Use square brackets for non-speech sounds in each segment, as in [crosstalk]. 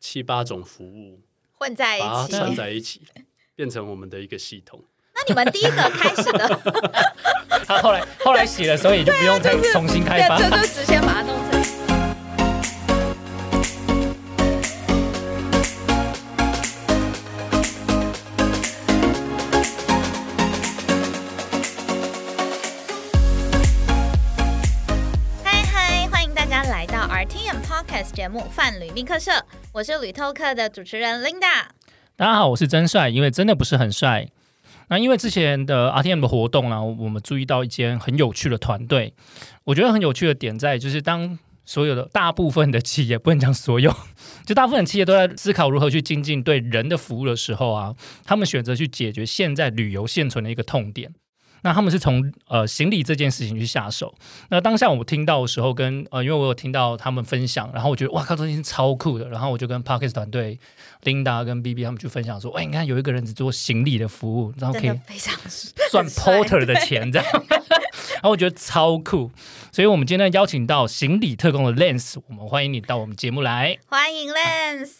七八种服务混在一起。串在一起，变成我们的一个系统。那你们第一个开始的，[laughs] 他后来后来写的时候也就不用再重新开发。就就直接把它弄成。嗨嗨，欢迎大家来到 RTM Podcast 节目《范旅密课社》，我是旅透课的主持人 Linda。大家好，我是真帅，因为真的不是很帅。那因为之前的 RTM 的活动呢，我们注意到一间很有趣的团队。我觉得很有趣的点在，就是当所有的大部分的企业，不能讲所有，[laughs] 就大部分企业都在思考如何去精进对人的服务的时候啊，他们选择去解决现在旅游现存的一个痛点。那他们是从呃行李这件事情去下手。那当下我听到的时候跟，呃，因为我有听到他们分享，然后我觉得哇靠，这件事超酷的。然后我就跟 Parkes 团队 Linda 跟 BB 他们去分享说，哎，你看有一个人只做行李的服务，然后可以赚 [laughs] Porter 的钱，这样。[laughs] 然后我觉得超酷，所以我们今天邀请到行李特工的 Lens，我们欢迎你到我们节目来。欢迎 Lens。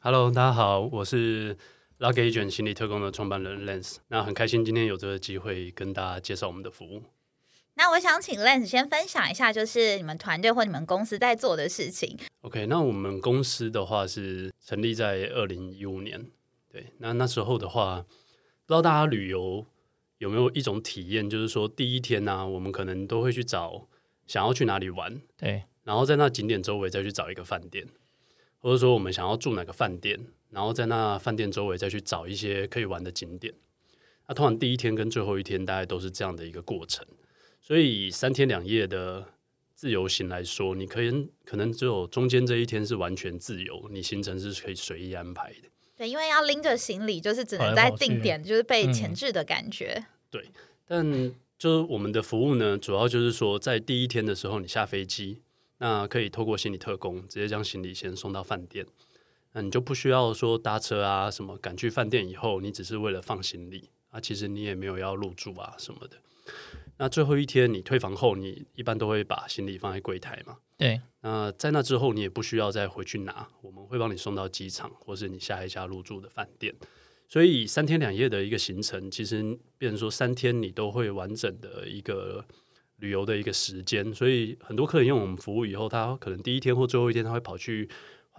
Hello，大家好，我是 Lucky Agent 行李特工的创办人 Lance。那很开心今天有这个机会跟大家介绍我们的服务。那我想请 Lens 先分享一下，就是你们团队或你们公司在做的事情。OK，那我们公司的话是成立在二零一五年，对，那那时候的话，不知道大家旅游有没有一种体验，就是说第一天呢、我们可能都会去找想要去哪里玩，对，然后在那景点周围再去找一个饭店，或者说我们想要住哪个饭店，然后在那饭店周围再去找一些可以玩的景点。那通常第一天跟最后一天大概都是这样的一个过程，所以以三天两夜的自由行来说，你可以可能只有中间这一天是完全自由，你行程是可以随意安排的。对，因为要拎着行李，就是只能在定点，就是被嗯前置的感觉。对但就是我们的服务呢，主要就是说，在第一天的时候，你下飞机，那可以透过行李特工直接将行李先送到饭店，那你就不需要说搭车啊什么，赶去饭店以后，你只是为了放行李啊，其实你也没有要入住啊什么的。那最后一天你退房后，你一般都会把行李放在柜台嘛？对，那在那之后，你也不需要再回去拿，我们会帮你送到机场，或是你下一家入住的饭店。所以三天两夜的一个行程，其实变成说三天你都会完整的一个旅游的一个时间。所以很多客人用我们服务以后，他可能第一天或最后一天，他会跑去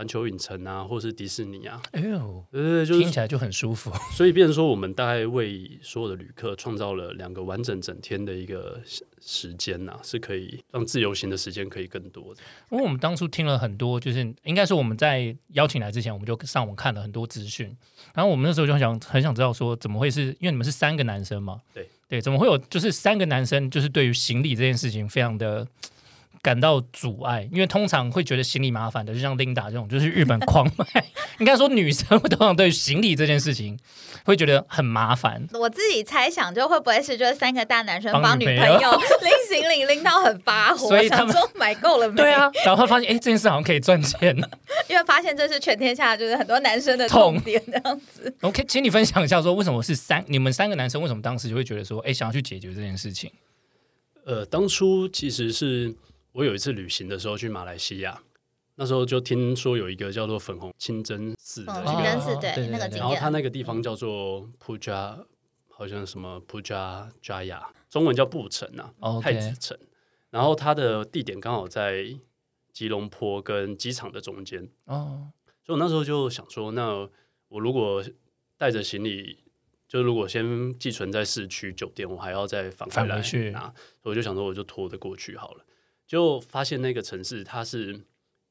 环球影城啊，或是迪士尼啊，哎呦，对对对，就是听起来就很舒服。[laughs] 所以变成说我们大概为所有的旅客创造了两个完整整天的一个时时间呐、是可以让自由行的时间可以更多的。因为我们当初听了很多，就是应该说我们在邀请来之前，我们就上网看了很多资讯，然后我们那时候就很想很想知道说，怎么会是因为你们是三个男生嘛？对对，怎么会有就是三个男生就是对于行李这件事情非常的。感到阻碍，因为通常会觉得行李麻烦的，就像 Linda 这种，就是日本狂买。[laughs] 应该说女生通常对于行李这件事情会觉得很麻烦。我自己猜想，就会不会是就是三个大男生帮帮女女朋友 [laughs] 拎行李拎到很发火，所以他们想说买够了没？对，啊，然后发现哎，这件事好像可以赚钱。[laughs] 因为发现这是全天下就是很多男生的痛痛点，这样子。OK，请你分享一下，说为什么是三你们三个男生为什么当时就会觉得说，哎，想要去解决这件事情？呃，当初其实是我有一次旅行的时候去马来西亚，那时候就听说有一个叫做粉红清真寺的嗯，一个，清真寺哦对对那个对。景点，然后它那个地方叫做普加，好像什么普加加雅，中文叫布城啊，哦太子城。然后它的地点刚好在吉隆坡跟机场的中间，哦，所以我那时候就想说，那我如果带着行李，就如果先寄存在市区酒店，我还要再返回来去。拿，所以我就想说，我就拖着过去好了。就发现那个城市它是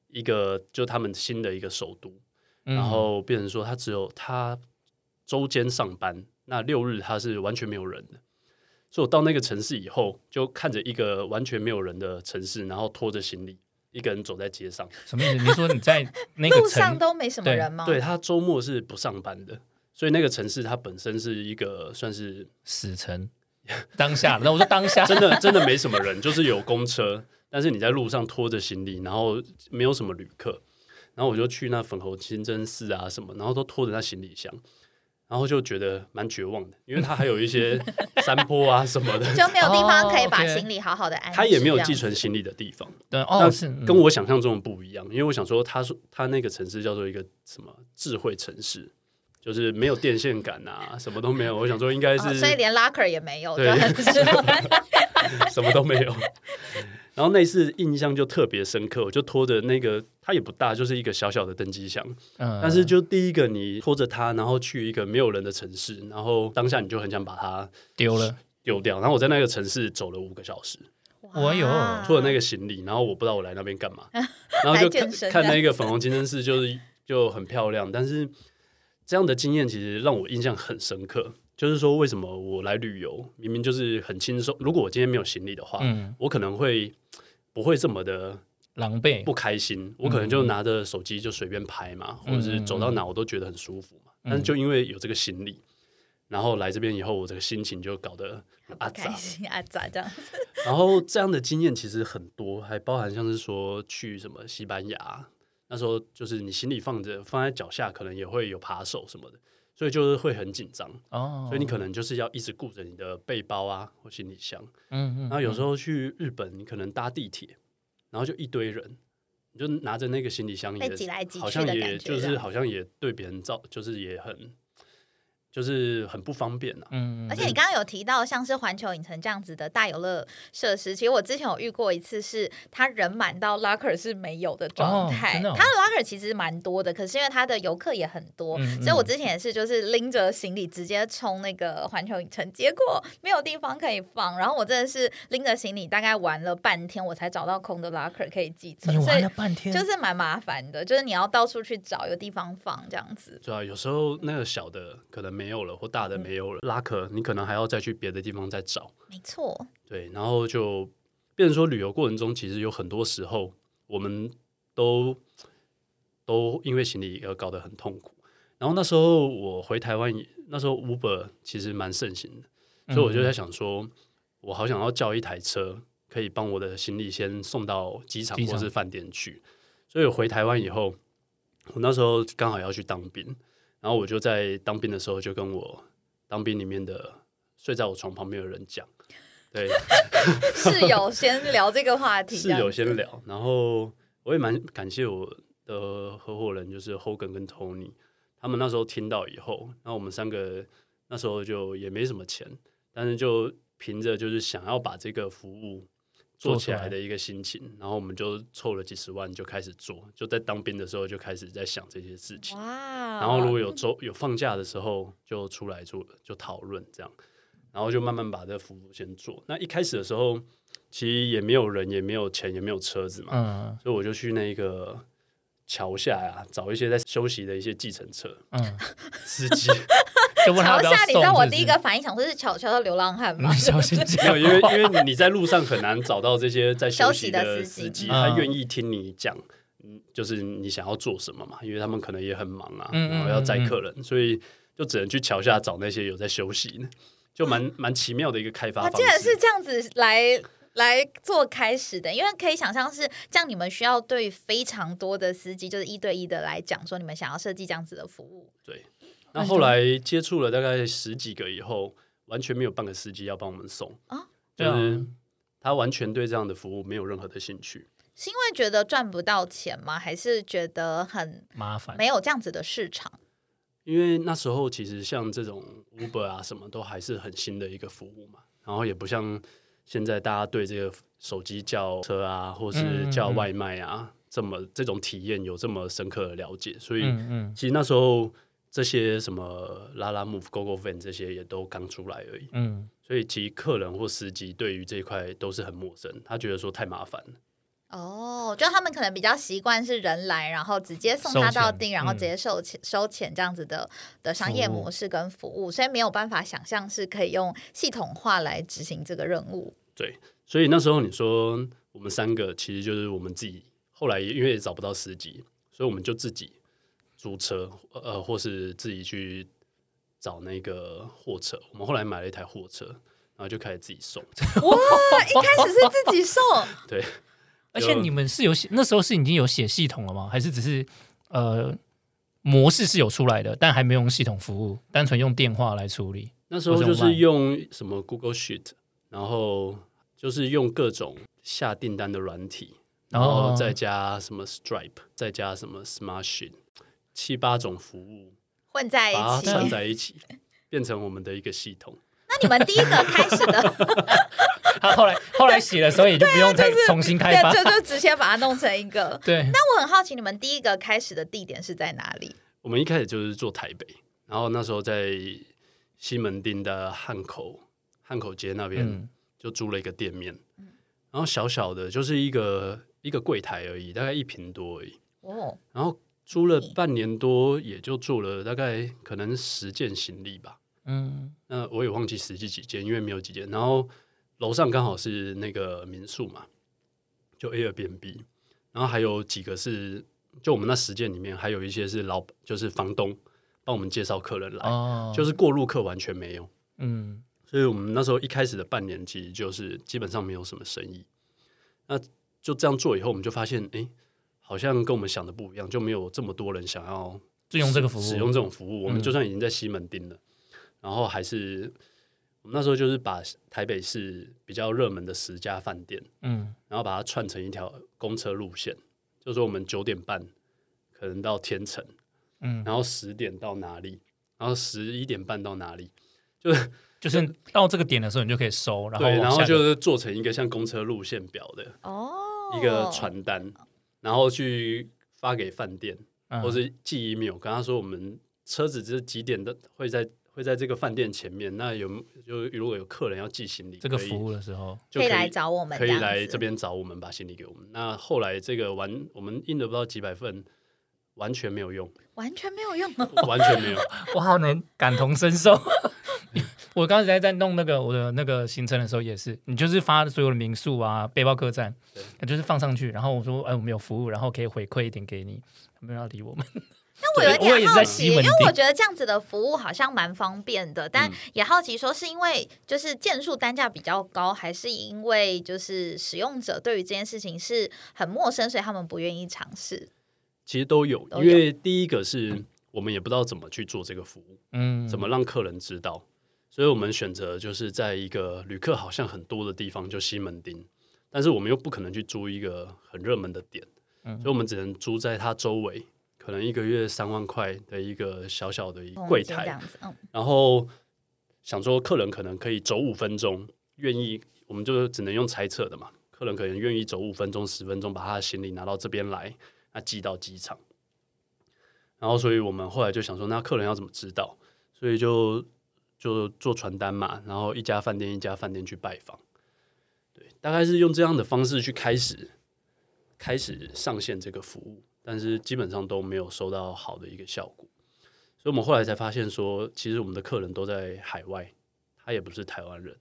一个，就他们新的一个首都，嗯然后变成说它只有它周间上班，那六日它是完全没有人的。所以我到那个城市以后，就看着一个完全没有人的城市，然后拖着行李，一个人走在街上。什么意思？你说你在 [laughs] 那个路上城都没什么人吗？对，他周末是不上班的，所以那个城市它本身是一个算是死城当下，那我说当下 [laughs] 真的真的没什么人，就是有公车，但是你在路上拖着行李，然后没有什么旅客，然后我就去那粉红清真寺啊什么，然后都拖着那行李箱，然后就觉得蛮绝望的，因为它还有一些 [laughs] 山坡啊什么的，就没有地方可以哦把行李好好的安置。它也没有寄存行李的地方。对，那哦，是嗯跟我想象中的不一样，因为我想说，他说他那个城市叫做一个什么智慧城市，就是没有电线杆啊，什么都没有。[laughs] 我想说应该是、哦所以连 locker 也没有，就对 [laughs] 什么都没有。然后那次印象就特别深刻，我就拖着那个，它也不大，就是一个小小的登机箱。嗯但是就第一个，你拖着它，然后去一个没有人的城市，然后当下你就很想把它丢了，丢掉。然后我在那个城市走了五个小时，我有拖着那个行李，然后我不知道我来那边干嘛，[laughs] 然后就看看那个粉红金针寺，就是就很漂亮。但是这样的经验其实让我印象很深刻，就是说为什么我来旅游，明明就是很轻松。如果我今天没有行李的话，嗯，我可能会不会这么的狼狈，不开心，我可能就拿着手机就随便拍嘛，或者是走到哪我都觉得很舒服嘛。但是就因为有这个行李，然后来这边以后，我这个心情就搞得很阿杂。不开心啊咋这样子？然后这样的经验其实很多，还包含像是说去什么西班牙，那时候就是你行李放着放在脚下，可能也会有扒手什么的，所以就是会很紧张。哦，所以你可能就是要一直顾着你的背包啊或行李箱。嗯嗯，然后有时候去日本，你可能搭地铁，然后就一堆人，你就拿着那个行李箱也被挤来挤去好像也就是好像也对别人造，就是也很就是很不方便呐、啊。嗯，嗯而且你刚刚有提到像是环球影城这样子的大游乐设施，其实我之前有遇过一次，是它人满到 locker 是没有的状态。哦的哦它的 locker 其实蛮多的，可是因为它的游客也很多，嗯嗯所以我之前也是就是拎着行李直接冲那个环球影城，结果没有地方可以放，然后我真的是拎着行李大概玩了半天，我才找到空的 locker 可以寄你存，所以玩了半天，就是蛮麻烦的，就是你要到处去找有地方放这样子。对啊，有时候那个小的可能没有了，或大的没有了，拉壳你可能还要再去别的地方再找。没错，对，然后就变成说旅游过程中，其实有很多时候我们都都因为行李而搞得很痛苦。然后那时候我回台湾，那时候 Uber 其实蛮盛行的，所以我就在想说，我好想要叫一台车，可以帮我的行李先送到机场机场或是饭店去。所以我回台湾以后，我那时候刚好要去当兵，然后我就在当兵的时候就跟我当兵里面的睡在我床旁边的人讲，对 [laughs] [laughs] 室友先聊这个话题，室友先聊，然后我也蛮感谢我的合伙人，就是 Hogan 跟 Tony，他们那时候听到以后，然后我们三个那时候就也没什么钱，但是就凭着就是想要把这个服务做起来的一个心情，然后我们就凑了几十万就开始做，就在当兵的时候就开始在想这些事情。哇！然后如果有周有放假的时候，就出来做就讨论这样，然后就慢慢把这服务先做。那一开始的时候，其实也没有人，也没有钱，也没有车子嘛，嗯所以我就去那个桥下呀、找一些在休息的一些计程车嗯，司机，[laughs] 就问他要不要桥下，你知道我第一个反应想说是桥桥的流浪汉吗？小心 [laughs] 没讲有，因为因为你在路上很难找到这些在休息的的司机他愿意听你讲。嗯，就是你想要做什么嘛？因为他们可能也很忙啊，嗯嗯然后要载客人，所以就只能去桥下找那些有在休息的，[laughs] 就蛮蛮奇妙的一个开发。竟然是这样子来来做开始的，因为可以想象是这样，你们需要对非常多的司机，就是一对一的来讲说，你们想要设计这样子的服务。对。那后来接触了大概十几个以后，完全没有半个司机要帮我们送啊就是他完全对这样的服务没有任何的兴趣。是因为觉得赚不到钱吗？还是觉得很麻烦，没有这样子的市场？因为那时候其实像这种 Uber 啊，什么都还是很新的一个服务嘛，然后也不像现在大家对这个手机叫车啊，或是叫外卖啊，这么这种体验有这么深刻的了解，所以其实那时候这些什么拉拉 Move、GoGo Van 这些也都刚出来而已，嗯，所以其实客人或司机对于这一块都是很陌生，他觉得说太麻烦了。哦，就他们可能比较习惯是人来，然后直接送他到地，然后嗯直接收钱、收钱这样子的的商业模式跟服务，所以没有办法想象是可以用系统化来执行这个任务。对所以那时候你说我们三个其实就是我们自己，后来因为也找不到司机，所以我们就自己租车，呃，或是自己去找那个货车。我们后来买了一台货车，然后就开始自己送。[laughs] 哇，一开始是自己送，[laughs] 对，而且你们是有写那时候是已经有写系统了吗？还是只是呃模式是有出来的，但还没有用系统服务，单纯用电话来处理。那时候就是用什么 Google Sheet，然后就是用各种下订单的软体，然后再加什么 Stripe，再加什么 Smartsheet，七八种服务混在一起。串在一起，变成我们的一个系统。那你们第一个开始的，[laughs] 他后来后来写了，所以就不用再重新开发。对，就就直接把它弄成一个。[laughs] 对，那我很好奇，你们第一个开始的地点是在哪里？我们一开始就是做台北，然后那时候在西门町的汉口汉口街那边嗯就租了一个店面，然后小小的就是一个一个柜台而已，大概一平多而已。哦，然后租了半年多，也就做了大概可能十件行李吧。嗯那我也忘记实际几件，因为没有几件。然后楼上刚好是那个民宿嘛，就 Airbnb，然后还有几个是就我们那十件里面，还有一些是老就是房东帮我们介绍客人来，哦，就是过路客完全没有。嗯所以我们那时候一开始的半年，其实就是基本上没有什么生意。那就这样做以后，我们就发现，哎，好像跟我们想的不一样，就没有这么多人想要就用这个服务使用这种服务。我们嗯。就算已经在西门町了，然后还是我们那时候就是把台北市比较热门的十家饭店，嗯。然后把它串成一条公车路线，就是说我们九点半可能到天成，嗯，然后十点到哪里，然后十一点半到哪里，就是就是 [laughs] 到这个点的时候，你就可以收，然后对，然后就是做成一个像公车路线表的哦，一个传单，然后去发给饭店，嗯或是寄 email 跟他说我们车子是几点的会在会在这个饭店前面，那有就如果有客人要寄行李，这个服务的时候，就可以来找我们，可以来这。边找我们，把行李给我们。那后来这个完，我们印了不知道几百份，完全没有用，完全没有用。完全没有。[laughs] 我好能感同身受。我刚才在弄那个我的那个行程的时候，也是，你就是发所有的民宿啊、背包客栈，就是放上去，然后我说，哎，我们有服务，然后可以回馈一点给你，没有人要理我们。那我有对我也是在点好奇，因为我觉得这样子的服务好像蛮方便的，嗯。但也好奇说是因为就是件数单价比较高，还是因为就是使用者对于这件事情是很陌生，所以他们不愿意尝试。其实都有，都有。因为第一个是我们也不知道怎么去做这个服务，嗯，怎么让客人知道，所以我们选择就是在一个旅客好像很多的地方，就西门町，但是我们又不可能去租一个很热门的点，嗯所以我们只能租在它周围，可能一个月三万块的一个小小的一柜台，这样子，嗯，然后想说客人可能可以走五分钟，愿意，我们就只能用猜测的嘛。客人可能愿意走五分钟、十分钟，把他的行李拿到这边来，那寄到机场。然后，所以我们后来就想说，那客人要怎么知道？所以就就做传单嘛，然后一家饭店一家饭店去拜访，对，大概是用这样的方式去开始开始上线这个服务，但是基本上都没有收到好的一个效果。所以我们后来才发现说，其实我们的客人都在海外，他也不是台湾人，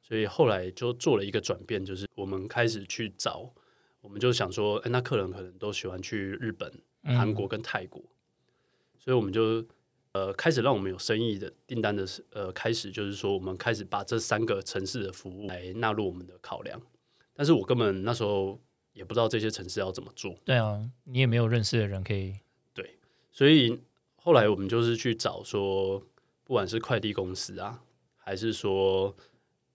所以后来就做了一个转变，就是我们开始去找，我们就想说，哎，那客人可能都喜欢去日本、嗯。韩国跟泰国，所以我们就呃开始让我们有生意的订单的呃开始，就是说我们开始把这三个城市的服务来纳入我们的考量，但是我根本那时候也不知道这些城市要怎么做，对啊，你也没有认识的人可以，对所以后来我们就是去找说，不管是快递公司啊，还是说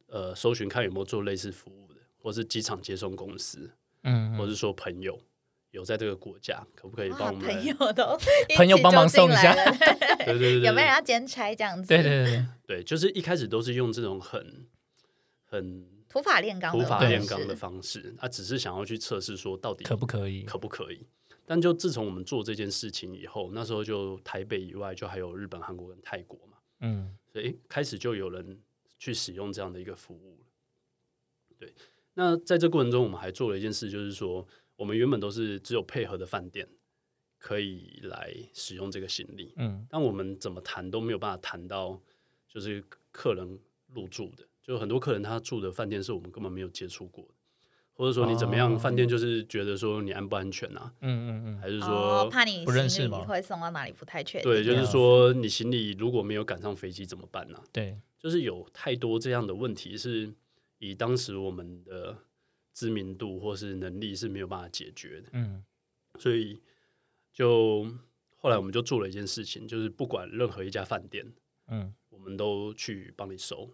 呃搜寻看有没有做类似服务的，或是机场接送公司，嗯，或是说朋友有在这个国家，可不可以帮，我们？朋友都 [laughs] 朋友帮忙送一下对 [laughs] 对对对，有没有人要兼差这样子？对对对对，[laughs] 对，就是一开始都是用这种很很土法炼钢的土法方式炼钢的方式，他只是想要去测试说到底可不可以？可不可以。但就自从我们做这件事情以后，那时候就台北以外，就还有日本、韩国跟泰国嘛，嗯所以诶开始就有人去使用这样的一个服务了。对，那在这过程中，我们还做了一件事，就是说，我们原本都是只有配合的饭店可以来使用这个行李，嗯。但我们怎么谈都没有办法谈到，就是客人入住的，就很多客人他住的饭店是我们根本没有接触过的，或者说你怎么样，哦。饭店就是觉得说你安不安全啊，嗯嗯嗯，还是哦说，怕你不认识行李吗？会送到哪里不太确定。对，就是说你行李如果没有赶上飞机怎么办呢、对，就是有太多这样的问题，是以当时我们的知名度或是能力是没有办法解决的，嗯。所以就后来我们就做了一件事情，就是不管任何一家饭店，嗯，我们都去帮你收，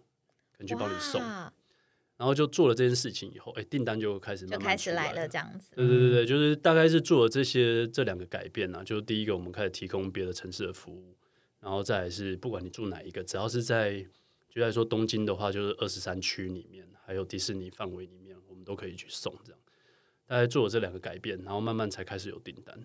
去帮你送，然后就做了这件事情以后，哎，订单就开始就慢慢开始来了这样子。对对对对，就是大概是做了这些这两个改变啊，就是第一个我们开始提供别的城市的服务，然后再来是不管你住哪一个，只要是在就在说东京的话，就是二十三区里面，还有迪士尼范围里面，都可以去送这样。大概做了这两个改变，然后慢慢才开始有订单。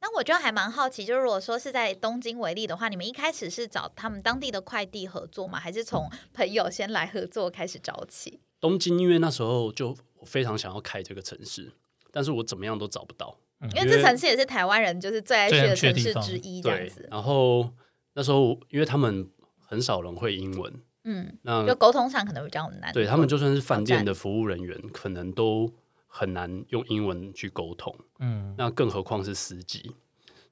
那我就还蛮好奇，就是如果说是在东京为例的话，你们一开始是找他们当地的快递合作吗？还是从朋友先来合作开始找起？东京因为那时候就我非常想要开这个城市，但是我怎么样都找不到。因为这城市也是台湾人就是最爱去的城市之一，这样子，。然后那时候因为他们很少人会英文，嗯，那就沟通上可能比较难。对他们就算是饭店的服务人员，可能都很难用英文去沟通，嗯，那更何况是司机。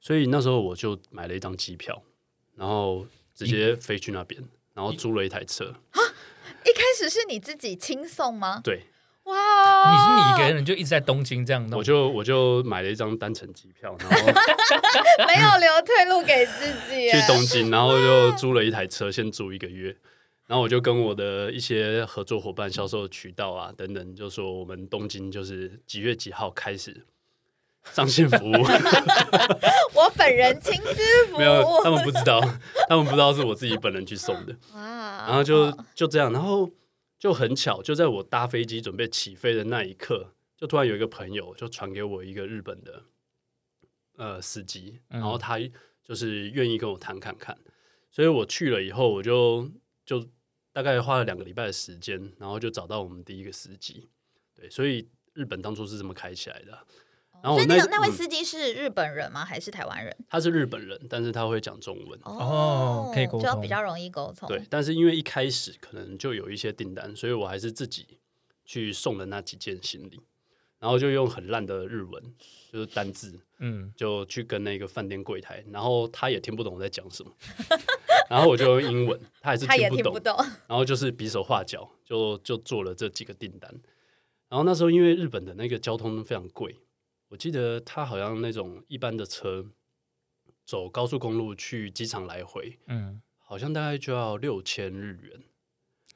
所以那时候我就买了一张机票，然后直接飞去那边，然后租了一台车。啊一开始是你自己轻送吗？对，哇，你是你一个人就一直在东京这样弄，我就我就买了一张单程机票，然后 [laughs] 没有留退路给自己。去东京，然后就租了一台车，先租一个月。然后我就跟我的一些合作伙伴、销售渠道啊等等，就说我们东京就是几月几号开始上线服务。[laughs] 我本人亲自服务，[laughs] 没有，他们不知道，他们不知道是我自己本人去送的。哇，然后就就这样，然后就很巧，就在我搭飞机准备起飞的那一刻，就突然有一个朋友就传给我一个日本的呃司机，嗯然后他就是愿意跟我谈看看，所以我去了以后，我就就大概花了两个礼拜的时间，然后就找到我们第一个司机。对，所以日本当初是这么开起来的。然后那所以那个那位嗯司机是日本人吗？还是台湾人？他是日本人，但是他会讲中文。哦可以沟就通比较容易沟通。对，但是因为一开始可能就有一些订单，所以我还是自己去送了那几件行李，然后就用很烂的日文，就是单字，嗯，就去跟那个饭店柜台，然后他也听不懂我在讲什么，然后我就用英文，他还是听不懂，不懂。然后就是比手画脚，就就做了这几个订单。然后那时候因为日本的那个交通非常贵，我记得他好像那种一般的车走高速公路去机场来回，嗯，好像大概就要六千日元。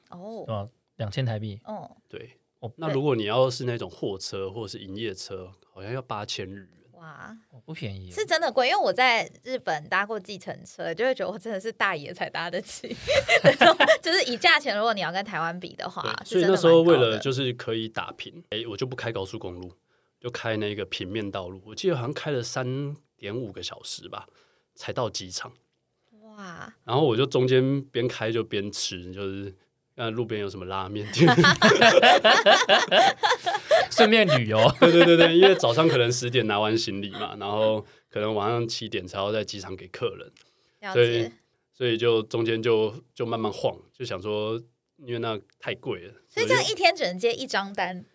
哦，啊，两千台币，哦，对哦，那如果你要是那种货车或者是营业车，好像要八千日元。哇，哦不便宜，是真的贵。因为我在日本搭过计程车，就会觉得我真的是大爷才搭得起。[laughs] 就是以价钱，如果你要跟台湾比的话，所以那时候为了就是可以打平，哎，我就不开高速公路，就开那个平面道路。我记得好像开了三点五个小时吧，才到机场。哇，然后我就中间边开就边吃，就是呃路边有什么拉面店，[laughs] 顺便旅游，对对对对，因为早上可能十点拿完行李嘛，然后可能晚上七点才要在机场给客人。了所以。所以就中间就就慢慢晃，就想说，因为那太贵了，所以这样一天只能接一张单，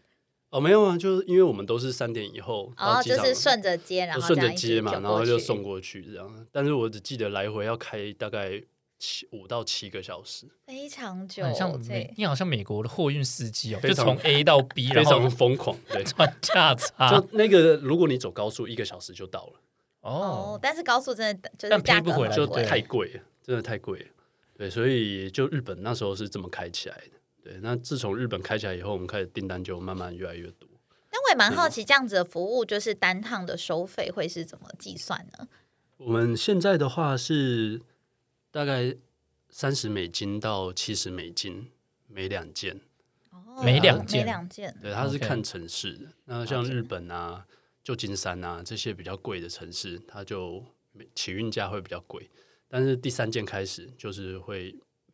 哦没有啊，就是因为我们都是三点以后然后就是顺着接，然后顺着接嘛，然后就送过去这样。但是我只记得来回要开大概七五到七个小时，非常久，很像这美，你好像美国的货运司机哦，就从 A 到 B，[laughs] 非常疯狂。对，[laughs] 穿价差就那个如果你走高速，一个小时就到了，哦哦，，但是高速真的就是但价格赔不回来就太贵了，真的太贵了。对，所以就日本那时候是这么开起来的。对，那自从日本开起来以后，我们开始订单就慢慢越来越多。但我也蛮嗯好奇，这样子的服务就是单趟的收费会是怎么计算呢？我们现在的话是大概三十美金到七十美金每两件，哦每两件。每两件，对，它是看城市的。那像日本啊、旧金山啊这些比较贵的城市，它就起运价会比较贵，但是第三件开始就是会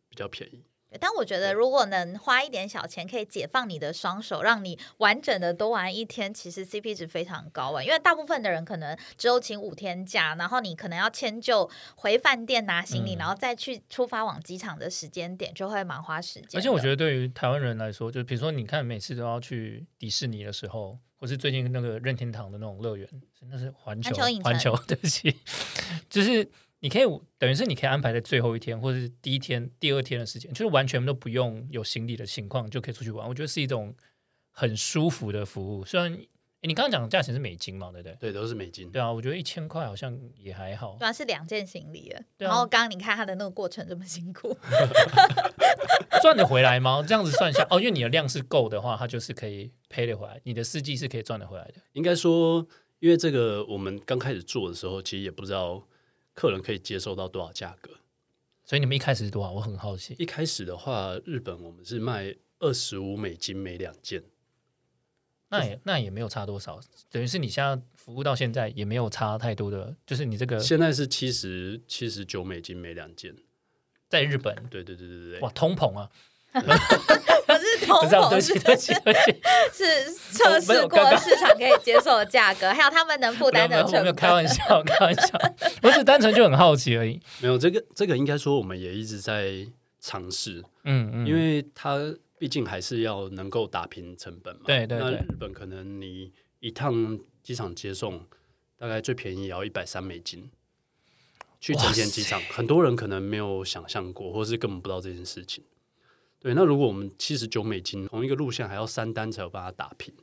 比较便宜。对但我觉得如果能花一点小钱，可以解放你的双手，让你完整的多玩一天，其实 CP 值非常高啊。因为大部分的人可能只有请五天假，然后你可能要迁就回饭店拿行李，嗯然后再去出发往机场的时间点，就会蛮花时间。而且我觉得对于台湾人来说，就比如说你看每次都要去迪士尼的时候，或是最近那个任天堂的那种乐园，那是环球环球，[laughs] 对不起，就是你可以等于是你可以安排在最后一天或者是第一天、第二天的时间，就是完全都不用有行李的情况就可以出去玩。我觉得是一种很舒服的服务。虽然你刚刚讲的价钱是美金嘛，对不对？对，都是美金。对啊，我觉得一千块好像也还好主。要是两件行李了。对啊然后刚刚你看他的那个过程这么辛苦 [laughs] [laughs] 赚得回来吗？这样子算下哦，因为你的量是够的话，它就是可以赔得回来，你的司机是可以赚得回来的。应该说，因为这个我们刚开始做的时候，其实也不知道客人可以接受到多少价格。所以你们一开始是多少？我很好奇。一开始的话，日本我们是卖二十五美金每两件，那也那也没有差多少，等于是你现在服务到现在也没有差太多的，就是你这个现在是七十七十九美金每两件。在日本对对对对对哇通膨啊，不 [laughs] 是通不是不起不起对不起，是 [laughs] 测试过市场可以接受的价格，[laughs] 还有他们能负担的没有没有成开玩。笑开玩笑，我只 [laughs] 单纯就很好奇而已。没有这个这个应该说我们也一直在尝试，嗯嗯，因为它毕竟还是要能够打平成本嘛。那对对对日本可能你一趟机场接送大概最便宜也要一百三美金。去成田机场，很多人可能没有想象过，或是根本不知道这件事情。对，那如果我们七十九美金同一个路线还要三单才有办法打平，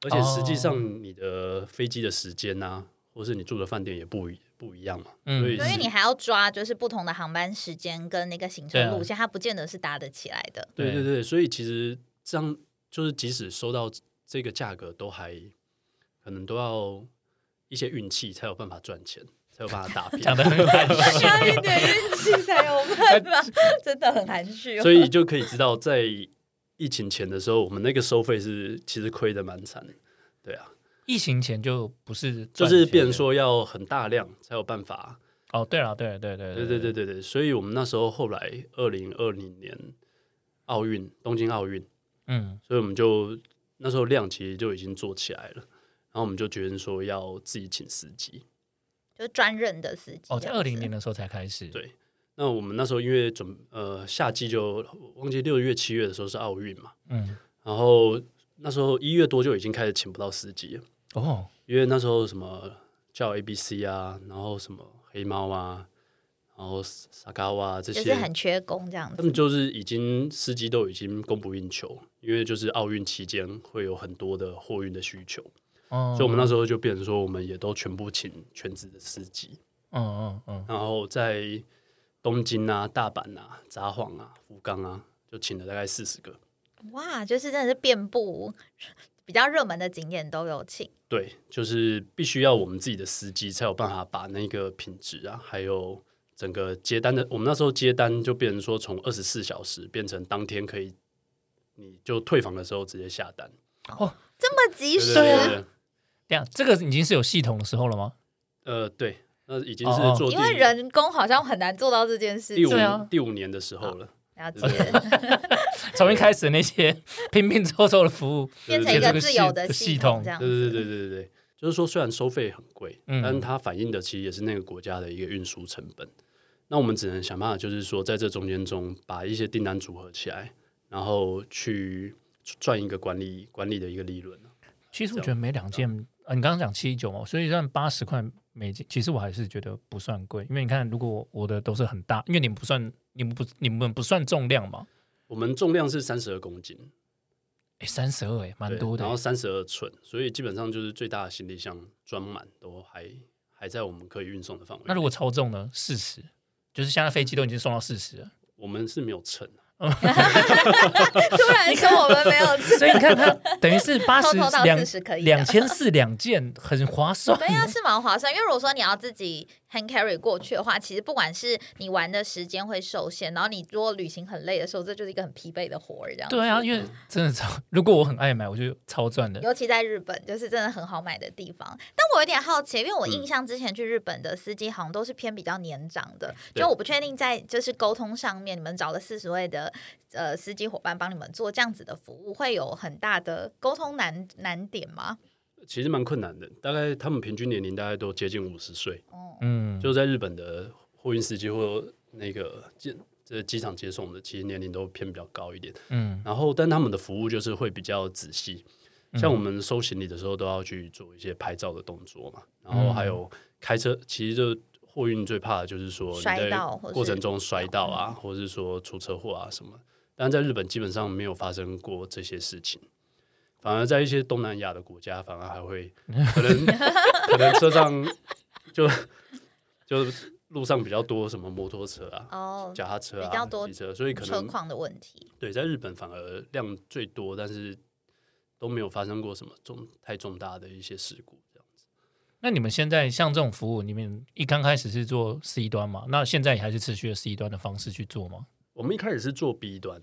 而且实际哦上你的飞机的时间啊，或是你住的饭店也不一不一样嘛，嗯所以因为你还要抓就是不同的航班时间跟那个行程路线，它不见得是搭得起来的。对对对对，所以其实这样就是即使收到这个价格，都还可能都要一些运气才有办法赚钱，才有办法打平。讲的很含蓄，要一点运气才有办法，[laughs] 真的很含蓄、哦。所以就可以知道，在疫情前的时候，我们那个收费是其实亏的蛮惨的。对啊，疫情前就不是就是变成说要很大量才有办法。哦，对了，对对对对对对对对，所以我们那时候后来二零二零年奥运东京奥运，嗯所以我们就那时候量其实就已经做起来了，然后我们就决定说要自己请司机。就专任的司机哦，在二零年的时候才开始，对那我们那时候因为准呃夏季就忘记六月七月的时候是奥运嘛，嗯。然后那时候一月多就已经开始请不到司机了，哦。因为那时候什么叫 A B C 啊，然后什么黑猫啊，然后萨嘎哇这些，就是很缺工这样子。他们就是已经司机都已经供不应求，因为就是奥运期间会有很多的货运的需求，哦，所以我们那时候就变成说，我们也都全部请全职的司机，嗯嗯嗯然后在东京啊、大阪啊、札幌啊、福冈啊，就请了大概四十个。哇，就是真的是遍布比较热门的景点都有请。对，就是必须要我们自己的司机才有办法把那个品质啊，还有整个接单的，我们那时候接单就变成说从二十四小时变成当天可以，你就退房的时候直接下单。这么及时，对对对啊对，这样这个已经是有系统的时候了吗？呃，对，那已经是哦哦做因为人工好像很难做到这件事第五情。对啊第五年的时候了。了解，[laughs] 从一开始那些 [laughs] 拼拼凑凑的服务，变成一个自由的系统统这样对对子。对对对对，就是说虽然收费很贵，嗯但是它反映的其实也是那个国家的一个运输成本。那我们只能想办法，就是说在这中间中把一些订单组合起来，然后去赚一个管理管理的一个利润。其实我觉得每两件，呃，你刚刚讲七九嘛，所以算八十块美金，其实我还是觉得不算贵，因为你看，如果我的都是很大，因为你们不算，你们不你们不算重量嘛，我们重量是三十二公斤，哎，三十二哎，蛮多的欸。然后三十二寸，所以基本上就是最大的行李箱装满都还还在我们可以运送的范围。那如果超重呢？四十，就是现在飞机都已经送到四十了，我们是没有称啊 [laughs] 突然说我们没有吃，所以你看它等于是 [laughs] 八十两40可以 [laughs] 两千四两件，很划算。对呀、是蛮划算。因为如果说你要自己 hand carry 过去的话，其实不管是你玩的时间会受限，然后你如果旅行很累的时候，这就是一个很疲惫的活儿，这样。对啊，因为真的超，如果我很爱买，我就超赚的。尤其在日本，就是真的很好买的地方。但我有点好奇，因为我嗯印象之前去日本的司机好像都是偏比较年长的，对就我不确定在就是沟通上面，你们找了四十位的呃司机伙伴帮你们做这样子的服务，会有很大的沟通难难点吗？其实蛮困难的，大概他们平均年龄大概都接近五十岁。哦，嗯，就在日本的货运司机或那个机这机场接送的，其实年龄都偏比较高一点。嗯，然后，但他们的服务就是会比较仔细，像我们收行李的时候都要去做一些拍照的动作嘛，然后还有开车，其实就货运最怕的就是说你在到或是过程中摔倒啊，或者是说出车祸啊什么。但在日本基本上没有发生过这些事情，反而在一些东南亚的国家，反而还会可能可能车上就就路上比较多什么摩托车啊、哦，脚踏车啊、比较多汽车，所以可能车况的问题。对在日本反而量最多，但是都没有发生过什么重太重大的一些事故。这样子那你们现在像这种服务，你们一刚开始是做 C 端嘛？那现在也还是持续的 C 端的方式去做吗？我们一开始是做 B 端，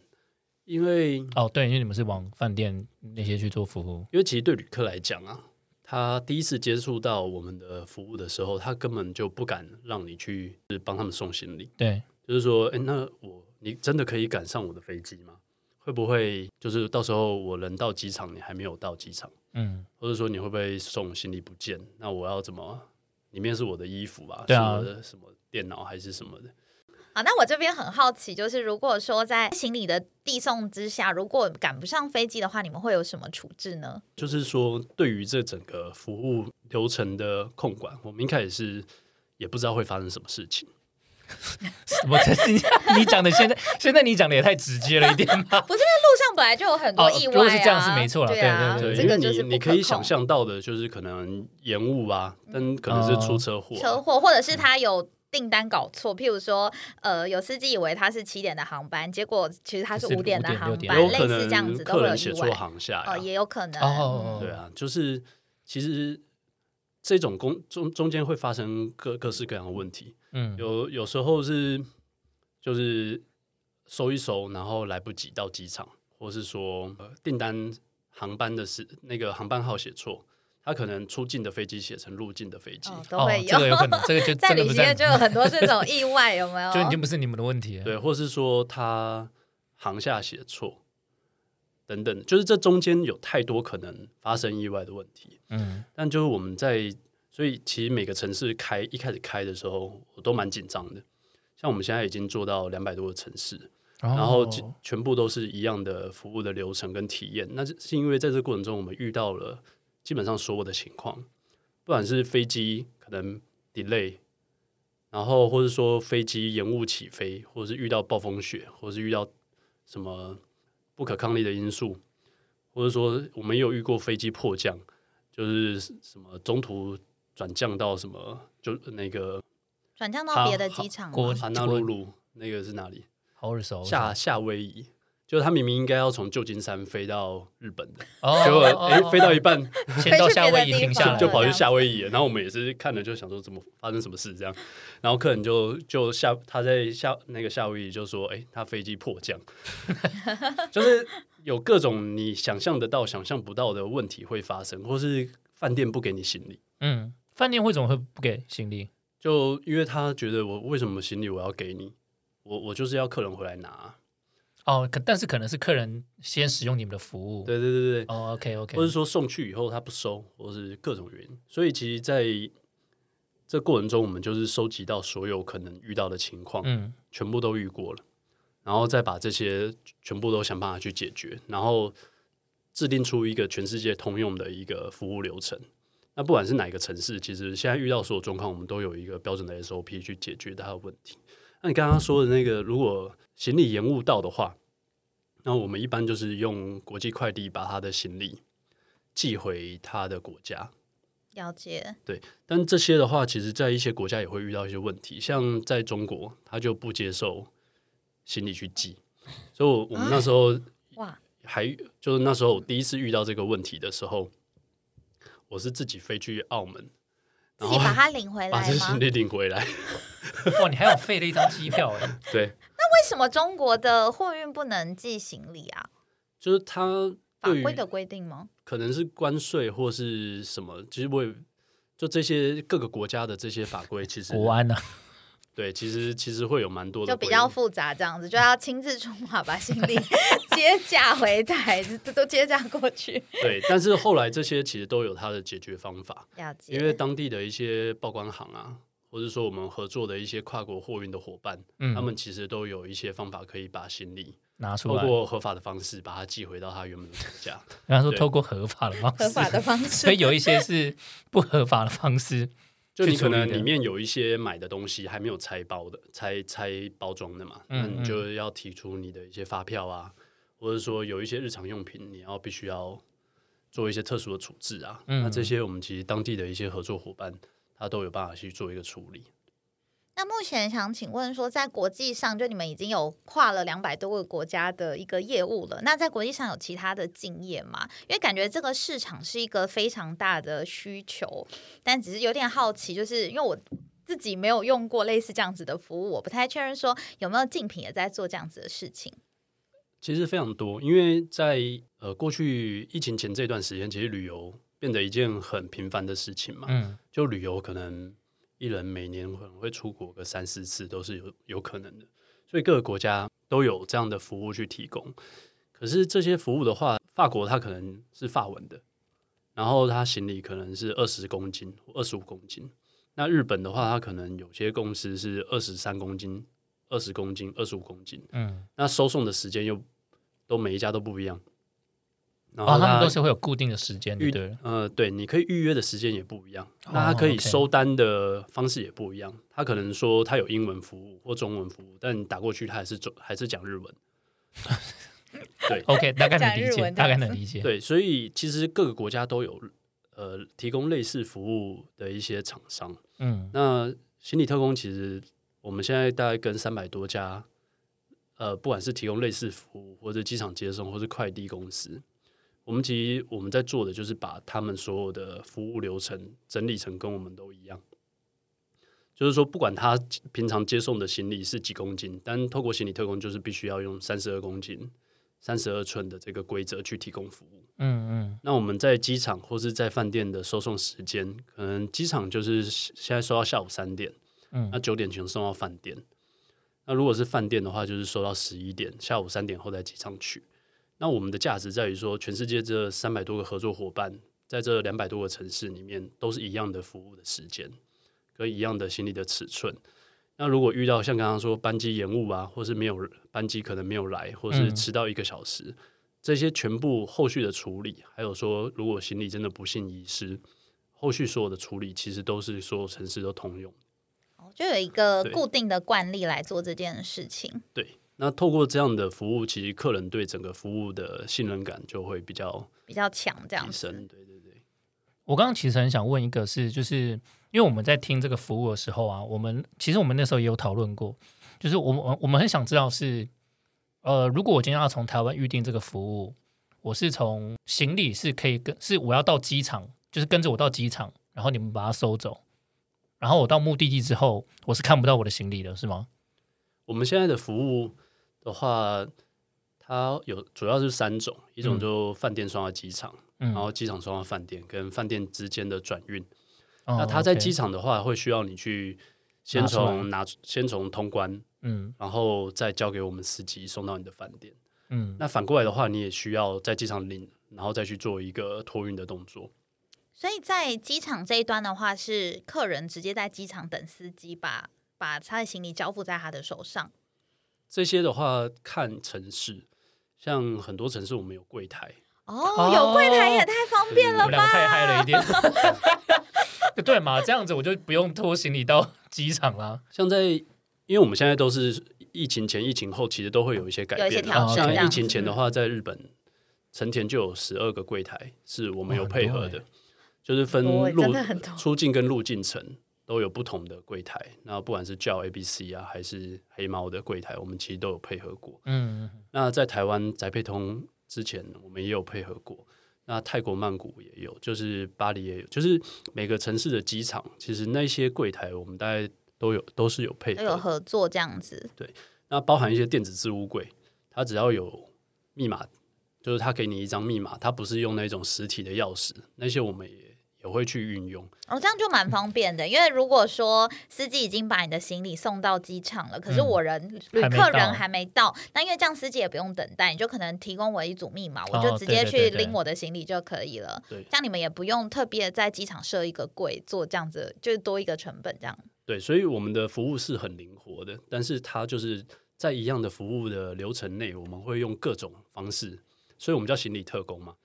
因为哦，对，因为你们是往饭店那些去做服务，因为其实对旅客来讲啊，他第一次接触到我们的服务的时候，他根本就不敢让你去就是帮他们送行李，对，就是说，哎，那我你真的可以赶上我的飞机吗？会不会就是到时候我人到机场，你还没有到机场，嗯，或者说你会不会送行李不见？那我要怎么？里面是我的衣服吧？对啊什么电脑还是什么的？好，那我这边很好奇，就是如果说在行李的递送之下，如果赶不上飞机的话，你们会有什么处置呢？就是说，对于这整个服务流程的控管，我们一开始是也不知道会发生什么事情。什么？你你讲的，现在现在你讲的也太直接了一点吧？不是路上本来就有很多哦意外啊，如果是这样是没错啦对啊，对因为这个你你可以想象到的，就是可能延误啊，但可能是出车祸、啊车祸，或者是他有订单搞错，譬如说，呃，有司机以为他是七点的航班，结果其实他是是五点的航6点班，有类似这样子都会有写错外。航下哦，呀、也有可能。哦对啊，就是其实这种工中中间会发生各各式各样的问题，嗯，有有时候是就是收一收，然后来不及到机场，或是说、呃订单航班的是那个航班号写错，他可能出境的飞机写成入境的飞机，哦，都哦会，有。这个有可能，[laughs] 这个就在真的不是旅行业就有很多这种意外，有没有？[laughs] 就已经不是你们的问题了。对，或是说他航下写错。等等，就是这中间有太多可能发生意外的问题。嗯，但就是我们在，所以其实每个城市开一开始开的时候，我都蛮紧张的。像我们现在已经做到两百多个城市，然后哦全全部都是一样的服务的流程跟体验。那是是因为在这个过程中，我们遇到了基本上所有的情况，不管是飞机可能 delay，然后或者说飞机延误起飞，或者是遇到暴风雪，或者是遇到什么不可抗力的因素，或者说我们有遇过飞机迫降，就是什么中途转降到什么就那个转降到别的机场吗？国哈纳鲁鲁那个是哪里？好耳熟，夏夏威夷，就是他明明应该要从旧金山飞到日本的，哦，结果哎、哦飞到一半先到夏威夷停下来，就跑去夏威夷了，然后我们也是看了就想说怎么发生什么事这样，然后客人就就夏他在夏那个夏威夷就说，哎、他飞机迫降，[laughs] 就是有各种你想象得到、想象不到的问题会发生，或是饭店不给你行李。嗯，饭店为什么会不给行李？就因为他觉得我为什么行李我要给你，我我就是要客人回来拿。哦，可但是可能是客人先使用你们的服务，对对对对，哦，OK OK，或者说送去以后他不收，或是各种原因。所以其实在这过程中，我们就是收集到所有可能遇到的情况，嗯全部都遇过了，然后再把这些全部都想办法去解决，然后制定出一个全世界通用的一个服务流程。那不管是哪个城市，其实现在遇到所有状况，我们都有一个标准的 SOP 去解决它的问题。那你刚刚说的那个，如果行李延误到的话，那我们一般就是用国际快递把他的行李寄回他的国家。了解，对但这些的话，其实在一些国家也会遇到一些问题，像在中国，他就不接受行李去寄，所以我我们那时候哇，还就是那时候我第一次遇到这个问题的时候，我是自己飞去澳门，自然后己把它领回来 [laughs] 把这行？李领回来。[laughs] 哇，你还有废了一张机票哎，对，为什么中国的货运不能寄行李啊？就是它法规的规定吗？可能是关税或是什么，其实我也就这些各个国家的这些法规，其实国安啊呢？对，其实其实会有蛮多的就，比较复杂，这样子就要亲自出马把行李接驾回台，[laughs] 都都接驾过去。对，但是后来这些其实都有它的解决方法，了解，因为当地的一些报关行啊，或者说我们合作的一些跨国货运的伙伴，嗯，他们其实都有一些方法可以把行李拿出来，过合法的方式把它寄回到他原本的国家。[laughs] 然后说透过合法的方式，合法的方式。所以有一些是不合法的方式，[laughs] 就你可能里面有一些买的东西还没有拆包的、拆拆包装的嘛，那嗯你就要提出你的一些发票啊，或者说有一些日常用品你要必须要做一些特殊的处置啊。嗯那这些我们其实当地的一些合作伙伴，他都有办法去做一个处理。那目前想请问说，在国际上，就你们已经有跨了两百多个国家的一个业务了，那在国际上有其他的经验吗？因为感觉这个市场是一个非常大的需求，但只是有点好奇，就是因为我。自己没有用过类似这样子的服务，我不太确认说有没有竞品也在做这样子的事情。其实非常多，因为在呃过去疫情前这段时间，其实旅游变得一件很平凡的事情嘛。嗯就旅游可能一人每年可能会出国个三四次，都是有有可能的。所以各个国家都有这样的服务去提供。可是这些服务的话，法国它可能是法文的，然后它行李可能是二十公斤、二十五公斤。那日本的话，它可能有些公司是二十三公斤、二十公斤、二十五公斤。嗯，那收送的时间又都每一家都不一样。然哦，他们都是会有固定的时间，对预？呃，对，你可以预约的时间也不一样，哦那它可以收单的方式也不一样。他可能说他有英文服务或中文服务，但你打过去他还是中还是讲日文。对 OK，大概能理解，大概能理解。对，所以其实各个国家都有呃提供类似服务的一些厂商。嗯那行李特工其实我们现在大概跟三百多家，呃，不管是提供类似服务，或者机场接送，或是快递公司，我们其实我们在做的就是把他们所有的服务流程整理成跟我们都一样。就是说，不管他平常接送的行李是几公斤，但透过行李特工，就是必须要用三十二公斤、三十二寸的这个规则去提供服务。嗯嗯那我们在机场或是在饭店的收送时间，可能机场就是现在收到下午三点，嗯那九点前送到饭店。那如果是饭店的话，就是收到十一点，下午三点后在机场取。那我们的价值在于说，全世界这三百多个合作伙伴，在这两百多个城市里面，都是一样的服务的时间，跟一样的行李的尺寸。那如果遇到像刚刚说班机延误啊，或是没有班机可能没有来，或是嗯迟到一个小时，这些全部后续的处理，还有说如果行李真的不幸遗失，后续所有的处理其实都是所有城市都通用。哦就有一个固定的惯例来做这件事情。对，那透过这样的服务，其实客人对整个服务的信任感就会比较比较强这样子。提升。对对对，我刚刚其实很想问一个是，就是因为我们在听这个服务的时候啊，我们其实我们那时候也有讨论过，就是我们我们很想知道是，呃，如果我今天要从台湾预定这个服务，我是从行李是可以跟是我要到机场，就是跟着我到机场，然后你们把它收走，然后我到目的地之后，我是看不到我的行李的，是吗？我们现在的服务的话，它有主要是三种，一种嗯就饭店送到机场，嗯，然后机场送到饭店，跟饭店之间的转运。哦那它在机场的话，会需要你去先从拿先从通关，嗯然后再交给我们司机送到你的饭店。嗯那反过来的话，你也需要在机场领，然后再去做一个托运的动作。所以在机场这一端的话，是客人直接在机场等司机把把他的行李交付在他的手上。这些的话看城市，像很多城市我们有柜台，哦，有柜台也太方便了我们两个太嗨了一点。[laughs] 对嘛？这样子我就不用拖行李到机场啦。像在，因为我们现在都是疫情前、疫情后，其实都会有一些改有一些变啊。像疫情前的话，在日本成田就有十二个柜台是我们有配合的，就是分多欸入真的很多出境跟入境城都有不同的柜台。那不管是叫 A、B、C 啊，还是黑猫的柜台，我们其实都有配合过。嗯，那在台湾宅配通之前，我们也有配合过。那泰国曼谷也有，就是巴黎也有，就是每个城市的机场，其实那些柜台我们大概都有，都是有配都有合。作这样子。对那包含一些电子置物柜，它只要有密码，就是它给你一张密码，它不是用那种实体的钥匙，那些我们也也会去运用。哦，这样就蛮方便的，因为如果说司机已经把你的行李送到机场了，可是嗯我人、旅客人还没到，那因为这样司机也不用等待，你就可能提供我一组密码，我就哦直接去拎我的行李就可以了。对这样你们也不用特别在机场设一个柜做这样子，就是多一个成本这样。对，所以我们的服务是很灵活的，但是它就是在一样的服务的流程内，我们会用各种方式，所以我们叫行李特工嘛。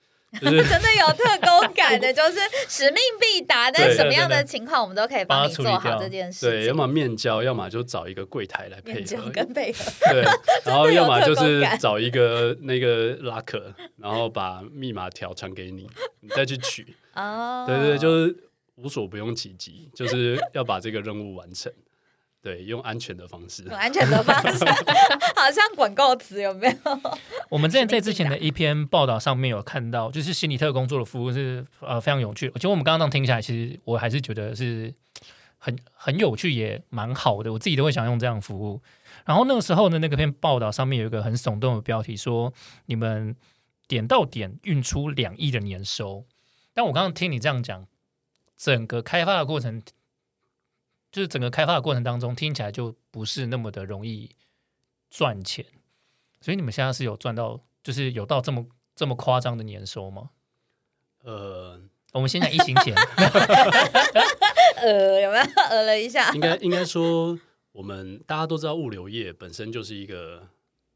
就是 [laughs] 真的有特工感的，[laughs] 就是使命必达。但是什么样的情况，我们都可以帮你做好这件事对，要么面交，要么就找一个柜台来配合，跟配合，对，[laughs] 然后要么就是找一个那个拉客，然后把密码条传给你，你再去取。哦，对对，就是无所不用其极，就是要把这个任务完成。对，用安全的方式。用安全的方式，[laughs] 好像广告词有没有？[laughs] 我们之前在之前的一篇报道上面有看到，就是心理特工作的服务是呃非常有趣。其实我们刚刚这样听起来，其实我还是觉得是很很有趣，也蛮好的。我自己都会想用这样的服务。然后那个时候呢那个篇报道上面有一个很耸动的标题，说你们点到点运出两亿的年收。但我刚刚听你这样讲，整个开发的过程，就是整个开发的过程当中，听起来就不是那么的容易赚钱。所以你们现在是有赚到，就是有到这么这么夸张的年收吗？呃，我们先讲疫情前，[laughs] 呃，有没有呃了一下？应该应该说，我们大家都知道，物流业本身就是一个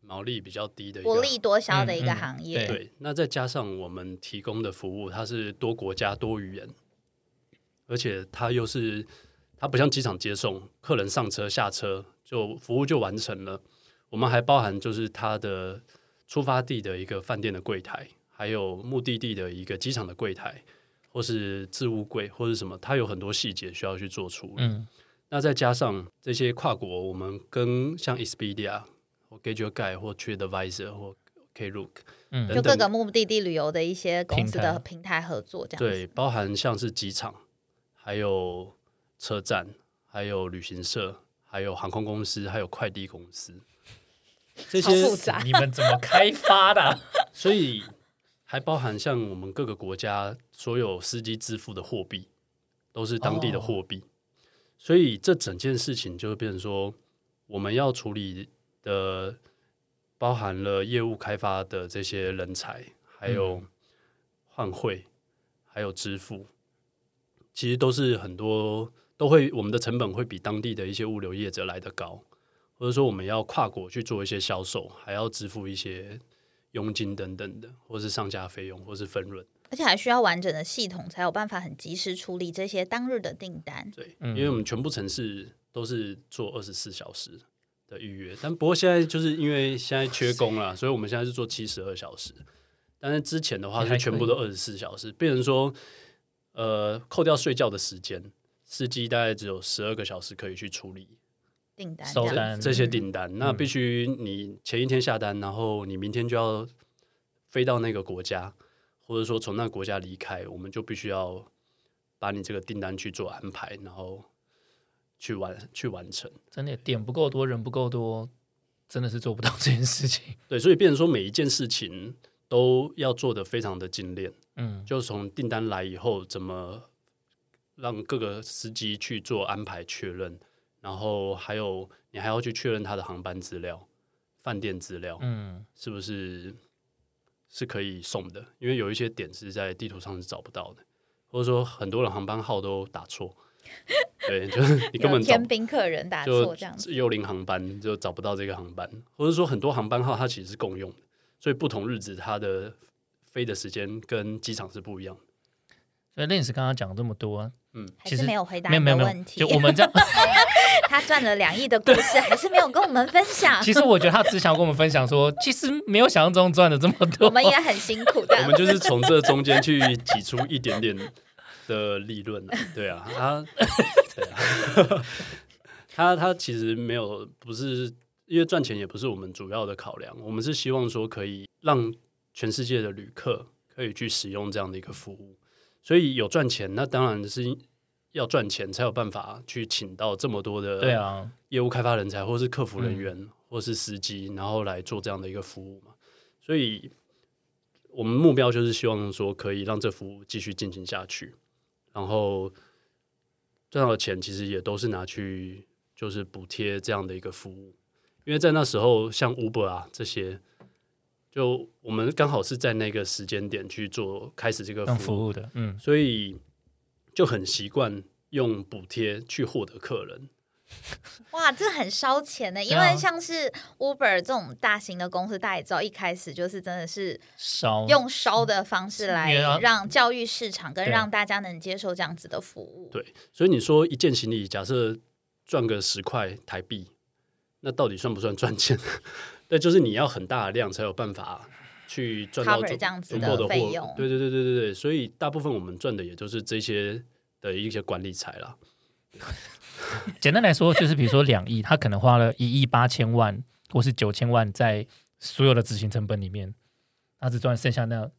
毛利比较低的一个薄利多销的一个嗯嗯行业，对对，那再加上我们提供的服务，它是多国家多语言，而且它又是它不像机场接送，客人上车下车就服务就完成了。我们还包含就是它的出发地的一个饭店的柜台，还有目的地的一个机场的柜台，或是置物柜或是什么，它有很多细节需要去做处理。嗯那再加上这些跨国，我们跟像 Expedia 或 Get Your Guide 或 TripAdvisor 或 Klook 嗯就各个目的地旅游的一些公司的平台合作，这样对，包含像是机场，还有车站，还有旅行社，还有航空公司，还有快递公司，这些你们怎么开发的啊？[laughs] 所以还包含像我们各个国家所有司机支付的货币，都是当地的货币。所以这整件事情就会变成说，我们要处理的包含了业务开发的这些人才，还有换汇，还有支付，其实都是很多都会我们的成本会比当地的一些物流业者来得高，或者说我们要跨国去做一些销售，还要支付一些佣金等等的，或是上架费用，或是分润。而且还需要完整的系统，才有办法很及时处理这些当日的订单。对，嗯因为我们全部城市都是做二十四小时的预约，但不过现在就是因为现在缺工了，所以我们现在是做七十二小时。但是之前的话是全部都二十四小时，变成说，呃，扣掉睡觉的时间，司机大概只有十二个小时可以去处理订单收单这些嗯订单。那必须你前一天下单，然后你明天就要飞到那个国家，或者说从那个国家离开，我们就必须要把你这个订单去做安排，然后去完去完成。真的点不够多，人不够多，真的是做不到这件事情。[laughs] 对，所以变成说每一件事情都要做的非常的精炼，嗯就从订单来以后，怎么让各个司机去做安排确认，然后还有你还要去确认他的航班资料、饭店资料，嗯，是不是是可以送的？因为有一些点是在地图上是找不到的，或者说很多人航班号都打错，[laughs] 对，就是你根本找天兵客人打就错这样子。幽灵航班就找不到这个航班，或者说很多航班号它其实是共用的，所以不同日子它的飞的时间跟机场是不一样的。所以 Lens 刚刚讲了这么多，还是其实没有回答没有没有问题就。我们这样，[laughs] 他赚了两亿的故事，还是没有跟我们分享。其实我觉得他只想跟我们分享说，其实没有想象中赚的这么多。我们也很辛苦的 [laughs] 我。们就是从这中间去挤出一点点的利润啊，对啊，他，[laughs] 对啊，他他其实没有不是因为赚钱也不是我们主要的考量，我们是希望说可以让全世界的旅客可以去使用这样的一个服务，所以有赚钱，那当然是要赚钱才有办法去请到这么多的对啊，业务开发人才，或是客服人员，或是司机，然后来做这样的一个服务嘛。所以，我们目标就是希望说，可以让这服务继续进行下去，然后赚到的钱其实也都是拿去就是补贴这样的一个服务，因为在那时候像 Uber 啊这些，就我们刚好是在那个时间点去做开始这个服务，服务的，嗯，所以就很习惯用补贴去获得客人，[laughs] 哇，这很烧钱呢，因为像是 Uber 这种大型的公司，大家也知道，一开始就是真的是烧。用烧的方式来让教育市场跟对。让大家能接受这样子的服务。对，所以你说一件行李，假设赚个十块台币，那到底算不算赚钱？对，就是你要很大的量才有办法去赚到足这样子足够的费用对对对对对对，所以大部分我们赚的也就是这些的一些管理财啦。[laughs] 简单来说，就是比如说两亿，他可能花了一亿八千万或是九千万在所有的执行成本里面，他只赚剩下那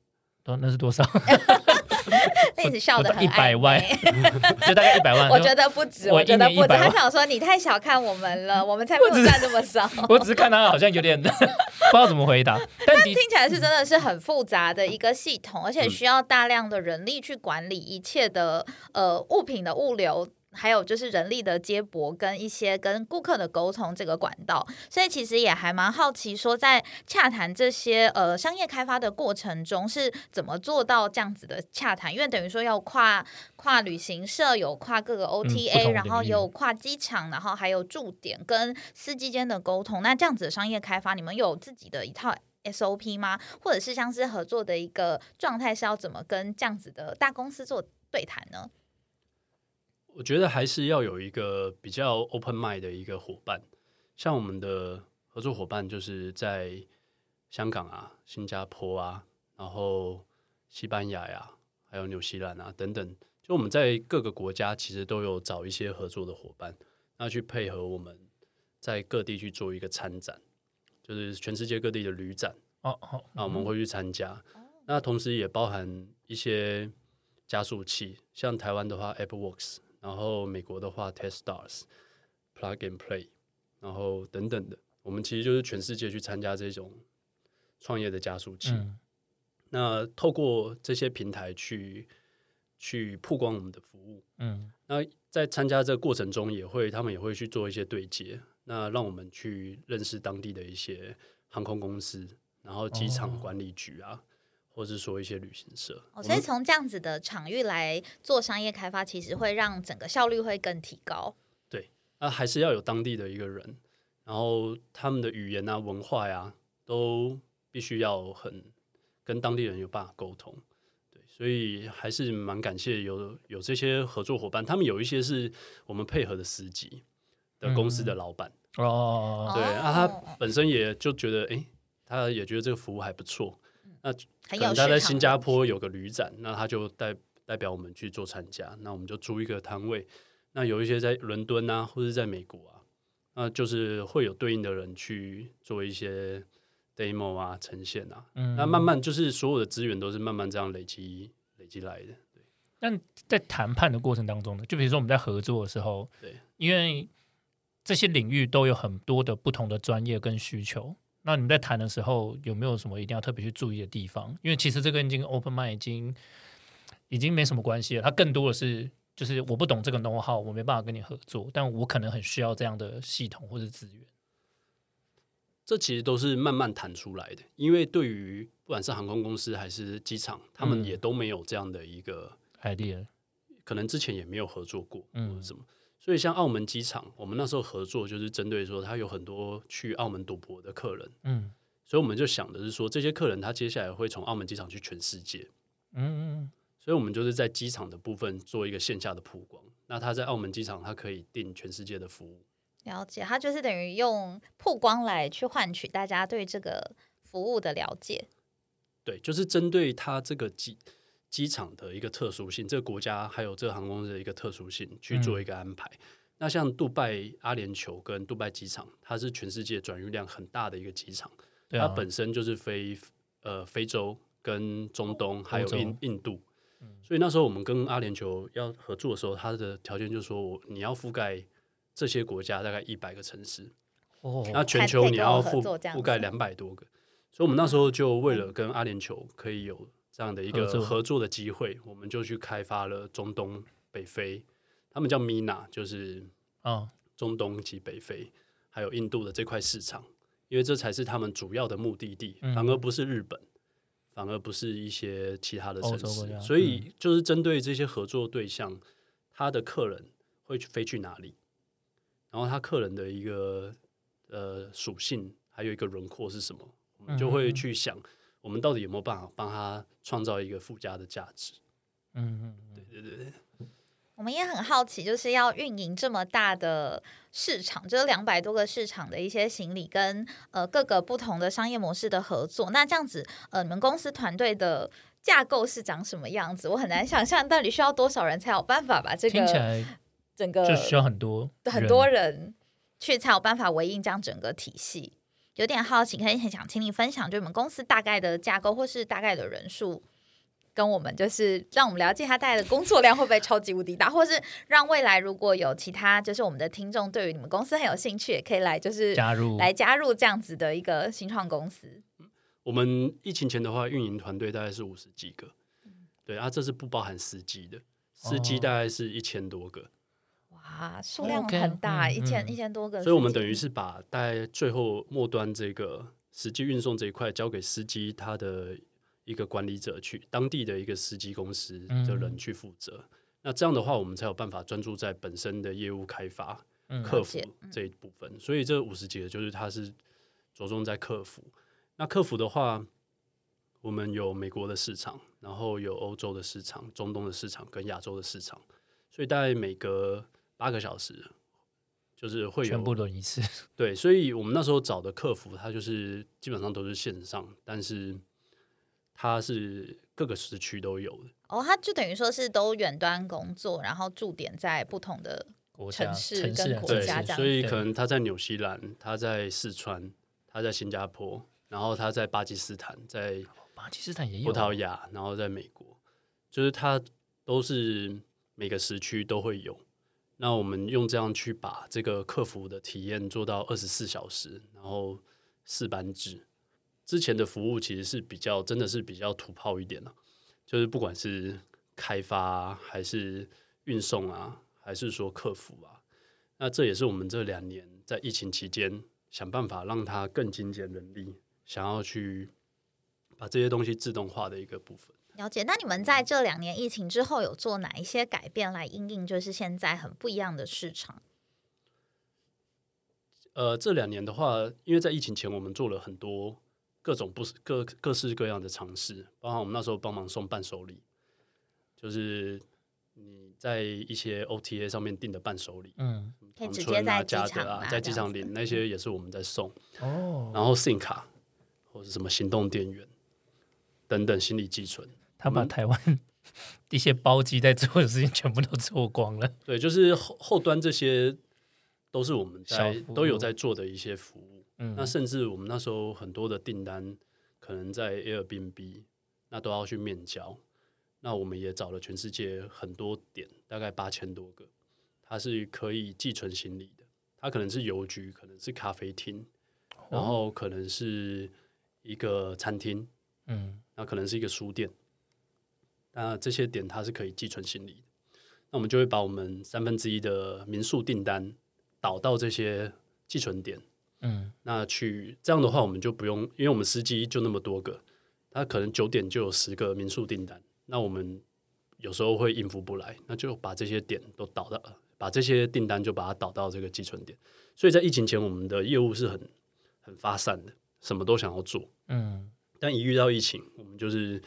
多那是多少？[laughs] 那你笑的很一百万 [laughs] 就大概一百万。我觉得不止，我我觉得不止。一年100万他想说你太小看我们了，我们才没有赚这么少。[laughs] 我只是看他好像有点 [laughs] 不知道怎么回答，但听起来是真的是很复杂的一个系统，而且需要大量的人力去管理一切的呃物品的物流。还有就是人力的接驳跟一些跟顾客的沟通这个管道，所以其实也还蛮好奇，说在洽谈这些呃商业开发的过程中是怎么做到这样子的洽谈？因为等于说要跨跨旅行社，有跨各个 OTA，、同然后也有跨机场，然后还有驻点跟司机间的沟通。那这样子的商业开发，你们有自己的一套 SOP 吗？或者是像是合作的一个状态是要怎么跟这样子的大公司做对谈呢？我觉得还是要有一个比较 open mind 的一个伙伴，像我们的合作伙伴就是在香港啊、新加坡啊，然后西班牙呀、还有纽西兰啊等等，就我们在各个国家其实都有找一些合作的伙伴，那去配合我们在各地去做一个参展，就是全世界各地的旅展。哦哦，那我们会去参加。那同时也包含一些加速器，像台湾的话 AppWorks，然后美国的话 TestStars、Plug and Play，然后等等的，我们其实就是全世界去参加这种创业的加速器。嗯。那透过这些平台去去曝光我们的服务，嗯。那在参加这个过程中，也会他们也会去做一些对接，那让我们去认识当地的一些航空公司，然后机场哦。管理局啊，或是说一些旅行社。哦，所以从这样子的场域来做商业开发，其实会让整个效率会更提高。对那还是要有当地的一个人，然后他们的语言啊、文化呀、都必须要很跟当地人有办法沟通。对，所以还是蛮感谢有有这些合作伙伴，他们有一些是我们配合的司机的公司的老板。哦，对那啊，他本身也就觉得，哎、他也觉得这个服务还不错。那可能他在新加坡有个旅展，那他就代代表我们去做参加，那我们就租一个摊位。那有一些在伦敦啊，或者在美国啊，那就是会有对应的人去做一些 demo 啊、呈现啊。嗯那慢慢就是所有的资源都是慢慢这样累积累积来的。对但在谈判的过程当中呢，就比如说我们在合作的时候，对，因为这些领域都有很多的不同的专业跟需求。那你们在谈的时候，有没有什么一定要特别去注意的地方？因为其实这个已经 open mind 已经已经没什么关系了，它更多的是就是我不懂这个 know how，我没办法跟你合作，但我可能很需要这样的系统或者资源。这其实都是慢慢谈出来的，因为对于不管是航空公司还是机场，他们嗯也都没有这样的一个 idea，可能之前也没有合作过，嗯或者什么。所以像澳门机场，我们那时候合作就是针对说，他有很多去澳门赌博的客人，嗯所以我们就想的是说，这些客人他接下来会从澳门机场去全世界，嗯嗯所以我们就是在机场的部分做一个线下的曝光。那他在澳门机场，他可以订全世界的服务。了解，他就是等于用曝光来去换取大家对这个服务的了解。对，就是针对他这个机机场的一个特殊性，这个国家还有这个航空公司的一个特殊性去做一个安排。那像杜拜阿联酋跟杜拜机场，它是全世界转运量很大的一个机场，对啊它本身就是非呃非洲跟中东还有印印度。所以那时候我们跟阿联酋要合作的时候，它的条件就是说我你要覆盖这些国家大概一百个城市，哦，那全球你要覆覆盖两百多个，所以我们那时候就为了跟阿联酋可以有这样的一个合作的机会，我们就去开发了中东、北非，他们叫 MENA，就是哦。中东及北非，还有印度的这块市场，因为这才是他们主要的目的地，嗯反而不是日本。反而不是一些其他的城市所以就是针对这些合作对象，他的客人会去飞去哪里？然后他客人的一个呃属性，还有一个轮廓是什么，我们就嗯会去想，我们到底有没有办法帮他创造一个附加的价值？嗯嗯对对对对。我们也很好奇，就是要运营这么大的市场，就是两百多个市场的一些行李跟呃各个不同的商业模式的合作。那这样子，呃，你们公司团队的架构是长什么样子？我很难想象，到底需要多少人才有办法把这个听起来整个就需要很多很多人去才有办法维应这样整个体系。有点好奇，可以很想请你分享，就你们公司大概的架构或是大概的人数，跟我们就是让我们了解它带来的工作量会不会超级无敌大，或是让未来如果有其他就是我们的听众对于你们公司很有兴趣，也可以来就是加入来加入这样子的一个新创公司。我们疫情前的话，运营团队大概是五十几个，对啊，这是不包含司机的，司机哦。大概是一千多个，哇，数量很大，嗯一千嗯一千多个，所以我们等于是把大概最后末端这个实际运送这一块交给司机他的一个管理者去，当地的一个司机公司的人去负责。那这样的话，我们才有办法专注在本身的业务开发、嗯客服这一部分。所以这五十几个就是它是着重在客服。那客服的话，我们有美国的市场，然后有欧洲的市场、中东的市场跟亚洲的市场，所以大概每隔八个小时，就是会有全部轮一次，[laughs] 对，所以我们那时候找的客服，他就是基本上都是线上，但是他是各个时区都有的。哦，他就等于说是都远端工作，然后驻点在不同的城市城市跟国家这样，所以可能他在纽西兰，他在四川，他在新加坡，然后他在巴基斯坦，在巴基斯坦也有葡萄牙，然后在美国，就是他都是每个时区都会有。那我们用这样去把这个客服的体验做到二十四小时，然后四班制。之前的服务其实是比较真的是比较土炮一点了、就是不管是开发、啊、还是运送啊，还是说客服啊，那这也是我们这两年在疫情期间想办法让它更精简人力，想要去把这些东西自动化的一个部分。了解。那你们在这两年疫情之后有做哪一些改变来应应，就是现在很不一样的市场？呃，这两年的话，因为在疫情前，我们做了很多各种不各各式各样的尝试，包括我们那时候帮忙送伴手礼，就是你在一些 OTA 上面订的伴手礼，嗯可以直接在机场啊，在机场领那些也是我们在送，哦，然后 SIM 卡或者什么行动电源等等心理寄存，他把台湾 [laughs] 一些包机在做的事情全部都做光了，对，就是后后端这些都是我们在都有在做的一些服务。嗯那甚至我们那时候很多的订单，可能在 Airbnb，那都要去面交。那我们也找了全世界很多点，大概八千多个，它是可以寄存行李的。它可能是邮局，可能是咖啡厅，然后可能是一个餐厅，嗯那可能是一个书店。那这些点它是可以寄存行李的。那我们就会把我们三分之一的民宿订单导到这些寄存点。嗯那去这样的话，我们就不用，因为我们司机就那么多个，他可能九点就有十个民宿订单，那我们有时候会应付不来，那就把这些点都导到，把这些订单就把它导到这个寄存点。所以在疫情前，我们的业务是很很发散的，什么都想要做，嗯但一遇到疫情，我们就是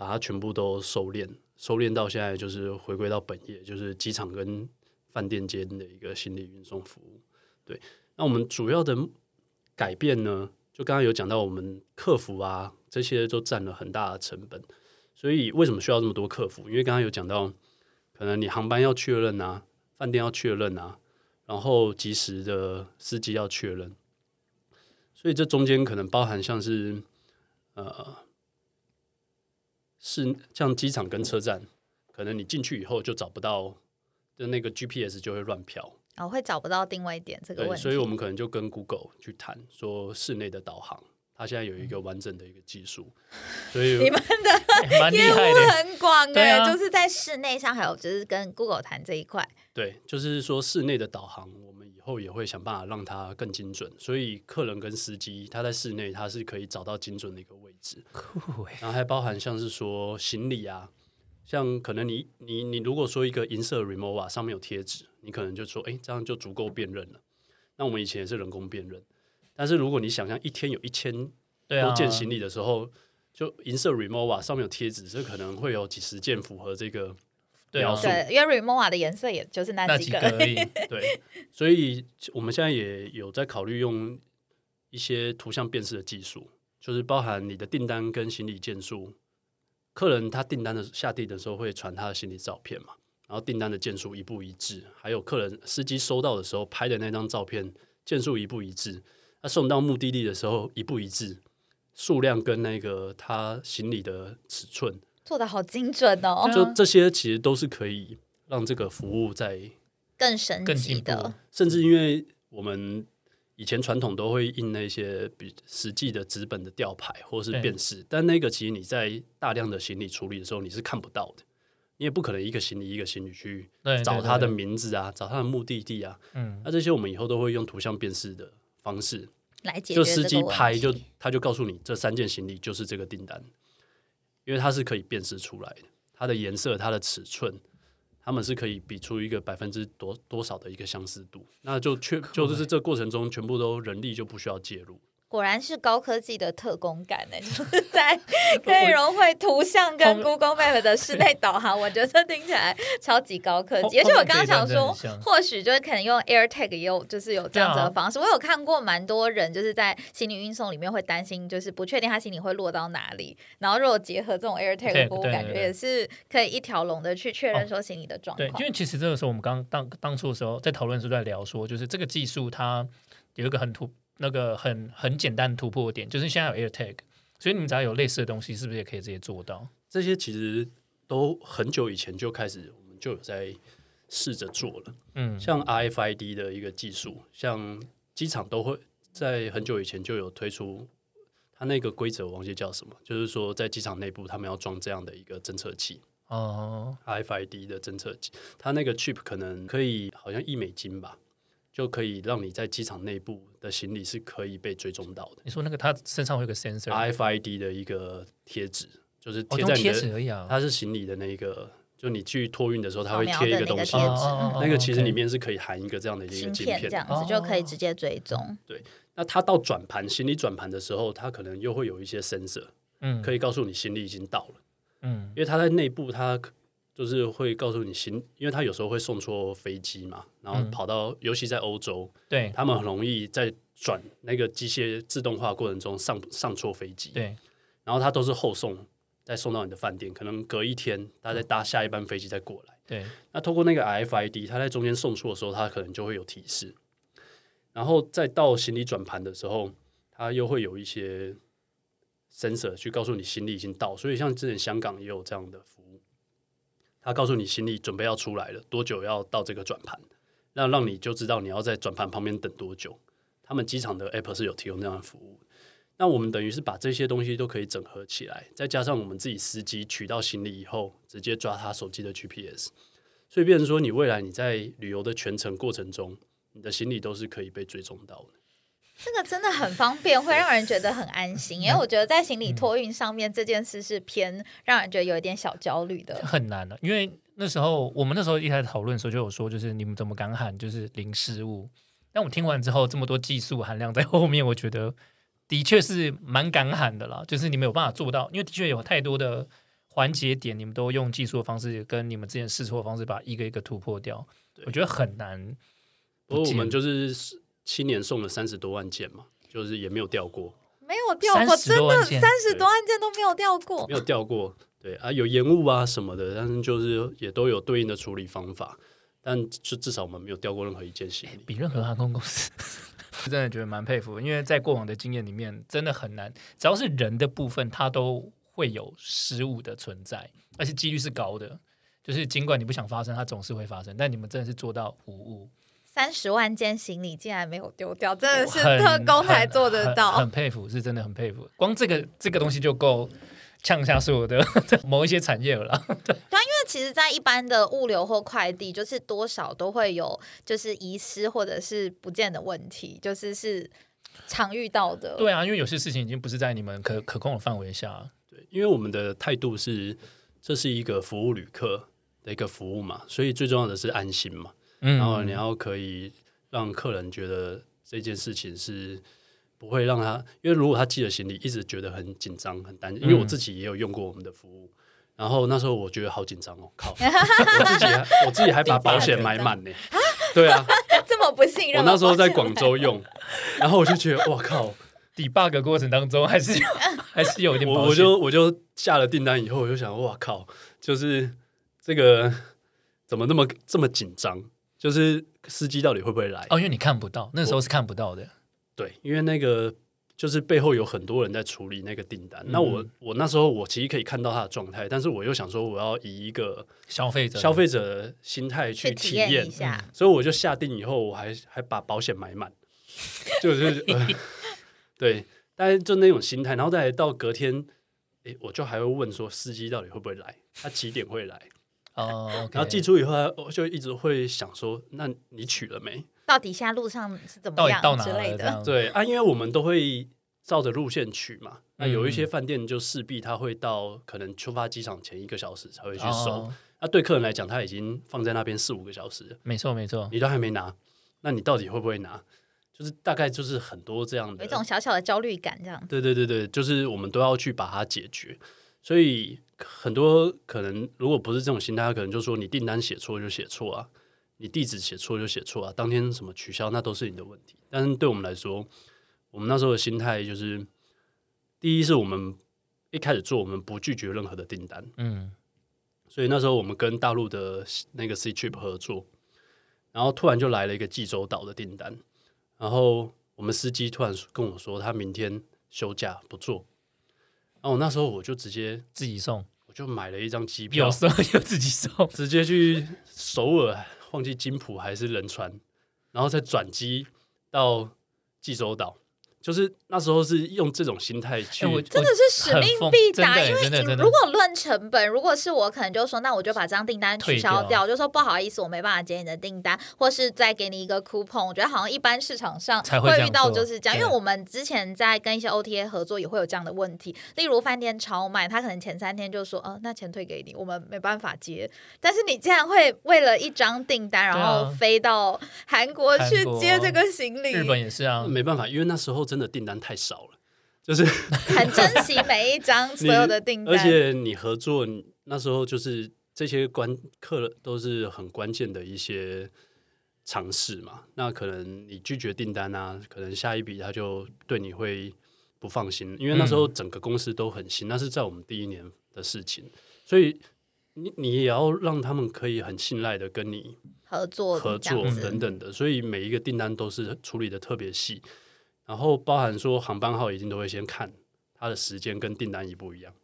把它全部都收敛，收敛到现在就是回归到本业，就是机场跟饭店间的一个行李运送服务。对，那我们主要的改变呢，就刚刚有讲到，我们客服啊这些都占了很大的成本，所以为什么需要这么多客服？因为刚刚有讲到，可能你航班要确认啊，饭店要确认啊，然后及时的司机要确认，所以这中间可能包含像是呃，是像机场跟车站，可能你进去以后就找不到，的那个 GPS 就会乱飘。哦，会找不到定位点这个问对，题，所以我们可能就跟 Google 去谈，说室内的导航，它现在有一个完整的一个技术，所以你们的 [laughs] 业务，很广哎、[laughs] 对啊就是在室内上，还有就是跟 Google 谈这一块。对，就是说室内的导航，我们以后也会想办法让它更精准，所以客人跟司机他在室内他是可以找到精准的一个位置，然后还包含像是说行李啊，像可能你你你如果说一个银色 Remova 上面有贴纸，你可能就说，哎，这样就足够辨认了。那我们以前也是人工辨认，但是如果你想象一天有一千多件行李的时候，就银色 remova 上面有贴纸，这可能会有几十件符合这个描述对，因为 Remova 的颜色也就是那那几个。几个而已。[laughs] 对，所以我们现在也有在考虑用一些图像辨识的技术，就是包含你的订单跟行李件数，客人他订单的下地的时候会传他的行李照片嘛，然后订单的件数一不一致，还有客人司机收到的时候拍的那张照片件数一不一致，他送到目的地的时候一不一致，数量跟那个他行李的尺寸，做的好精准哦，就这些其实都是可以让这个服务在更升更进步。级的。甚至因为我们以前传统都会印那些比实际的纸本的吊牌或是对。辨识，但那个其实你在大量的行李处理的时候你是看不到的，你也不可能一个行李一个行李去找他的名字啊，找他的目的地啊，嗯，那这些我们以后都会用图像辨识的方式，来解就司决这个问机拍就题他就告诉你这三件行李就是这个订单，因为它是可以辨识出来的，它的颜色、它的尺寸，他们是可以比出一个百分之多多少的一个相似度，那就确就是这过程中全部都人力就不需要介入。果然是高科技的特工感呢，就是 [laughs] 在可以融汇图像跟 Google Map 的室内导航，我觉得听起来超级高科技。后而且我刚刚想说或许就是可能用 AirTag 也有就是有这样子的方式。我有看过蛮多人就是在行李运送里面会担心，就是不确定他行李会落到哪里，然后如果结合这种 AirTag 的 Tag，服务，对对对感觉也是可以一条龙的去确认哦说行李的状对，况因。为其实这个时候我们刚当当初的时候在讨论的时候在聊说，就是这个技术它有一个很突那个很很简单的突破点，就是现在有 AirTag，所以你们只要有类似的东西，是不是也可以直接做到？这些其实都很久以前就开始，我们就有在试着做了。嗯，像 RFID 的一个技术，像机场都会在很久以前就有推出，它那个规则我忘记叫什么，就是说在机场内部他们要装这样的一个侦测器哦，，RFID 的侦测器，它那个 chip 可能可以好像一美金吧，就可以让你在机场内部的行李是可以被追踪到的。你说那个它身上会有个 sensor，RFID 的一个贴纸，就是贴贴在你的，纸而已啊，它是行李的那个，就你去托运的时候，它会贴一个东西那个其实里面是可以含一个这样的一个芯晶片这样子哦就可以直接追踪，对那它到转盘行李转盘的时候，它可能又会有一些 sensor 嗯。可以告诉你行李已经到了，嗯。因为它在内部它可就是会告诉你行，因为他有时候会送错飞机嘛，然后嗯跑到，尤其在欧洲，对他们很容易在转那个机械自动化过程中上上错飞机，对然后他都是后送，再送到你的饭店，可能隔一天，他再搭下一班飞机再过来。对，那透过那个 RFID，他在中间送错的时候，他可能就会有提示，然后再到行李转盘的时候，他又会有一些 sensor 去告诉你行李已经到。所以像之前香港也有这样的服务，他告诉你行李准备要出来了，多久要到这个转盘，那让你就知道你要在转盘旁边等多久。他们机场的 app 是有提供这样的服务。那我们等于是把这些东西都可以整合起来，再加上我们自己司机取到行李以后，直接抓他手机的 GPS，所以变成说，你未来你在旅游的全程过程中，你的行李都是可以被追踪到的。这个真的很方便，会让人觉得很安心。[laughs] 因为我觉得在行李托运上面这件事是偏让人觉得有一点小焦虑的。很难的，因为那时候我们那时候一开始讨论的时候就有说，就是你们怎么敢喊就是零失误？但我听完之后，这么多技术含量在后面，我觉得的确是蛮敢喊的啦。就是你们有办法做到，因为的确有太多的环节点，你们都用技术的方式跟你们之前试错的方式把一个一个突破掉，我觉得很难。不过我们就是七年送了三十多万件嘛，就是也没有掉过，没有掉过，真的三十多万件都没有掉过没。有掉过。对啊，有延误啊什么的，但是就是也都有对应的处理方法，但就至少我们没有掉过任何一件行李。比任何航空公司，[laughs] 真的觉得蛮佩服，因为在过往的经验里面，真的很难，只要是人的部分，它都会有失误的存在，而且几率是高的。就是尽管你不想发生，它总是会发生，但你们真的是做到无误，三十万件行李竟然没有丢掉，真的是特工才做得很到。很佩服，是真的很佩服。光这个这个东西就够呛下所有的 [laughs] 某一些产业了 [laughs] 对，因为其实，在一般的物流或快递，就是多少都会有就是遗失或者是不见的问题，就是是常遇到的。对啊，因为有些事情已经不是在你们可可控的范围下。对，因为我们的态度是，这是一个服务旅客的一个服务嘛，所以最重要的是安心嘛。嗯然后你要可以让客人觉得这件事情是不会让他，因为如果他寄了行李，一直觉得很紧张、很担心，因为我自己也有用过我们的服务，然后那时候我觉得好紧张哦，靠，[laughs] 我自己还我自己还把保险买满呢，对啊，这么不信任。我那时候在广州用，然后我就觉得哇靠，[laughs] debug 过程当中还是有还是有一点我我就我就下了订单以后，我就想哇靠，就是这个怎么那么这么紧张？就是司机到底会不会来？哦，因为你看不到，那时候是看不到的。对，因为那个就是背后有很多人在处理那个订单。嗯那我我那时候我其实可以看到他的状态，但是我又想说我要以一个消费者消费者的心态去体验体验一，下，所以我就下定以后，我还还把保险买满，[laughs] 就是、呃、对，但是就那种心态，然后再来到隔天。诶，我就还会问说司机到底会不会来，他几点会来？哦然后寄出以后，我就一直会想说，那你取了没？到底现在路上是怎么样到底到哪之类的。对啊，因为我们都会照着路线取嘛。那有一些嗯饭店就势必他会到可能出发机场前一个小时才会去收。哦那对客人来讲，他已经放在那边四五个小时了，没错没错，你都还没拿，那你到底会不会拿？就是大概就是很多这样的有一，种小小的焦虑感，这样子。对对对对，就是我们都要去把它解决。所以很多可能如果不是这种心态，他可能就说你订单写错就写错啊，你地址写错就写错啊，当天什么取消那都是你的问题。但是对我们来说，我们那时候的心态就是，第一是我们一开始做，我们不拒绝任何的订单，嗯，所以那时候我们跟大陆的那个 C Trip 合作，然后突然就来了一个济州岛的订单，然后我们司机突然跟我说他明天休假不做，然后我那时候我就直接自己送，我就买了一张机票有，时候就自己送，直接去首尔，忘记金浦还是仁川，然后再转机到济州岛。就是那时候是用这种心态去，真的是使命必达，因为如果论成本，如果是我，可能就说，那我就把这张订单取消掉掉，就说不好意思，我没办法接你的订单，或是再给你一个 coupon。我觉得好像一般市场上才会遇到就是这样，因为我们之前在跟一些 OTA 合作也会有这样的问题，例如饭店超卖，他可能前三天就说，呃，那钱退给你，我们没办法接。但是你竟然会为了一张订单，然后飞到韩国去接这个行李，日本也是啊，没办法，因为那时候真的订单太少了，就是很珍惜每一张所有的订单，而 [laughs] 且你合作那时候就是这些关客都是很关键的一些尝试嘛。那可能你拒绝订单啊，可能下一笔他就对你会不放心，因为那时候整个公司都很新，那是在我们第一年的事情，所以你你也要让他们可以很信赖的跟你合作合作。等等的，所以每一个订单都是处理的特别细，然后包含说航班号一定都会先看它的时间跟订单一不一样，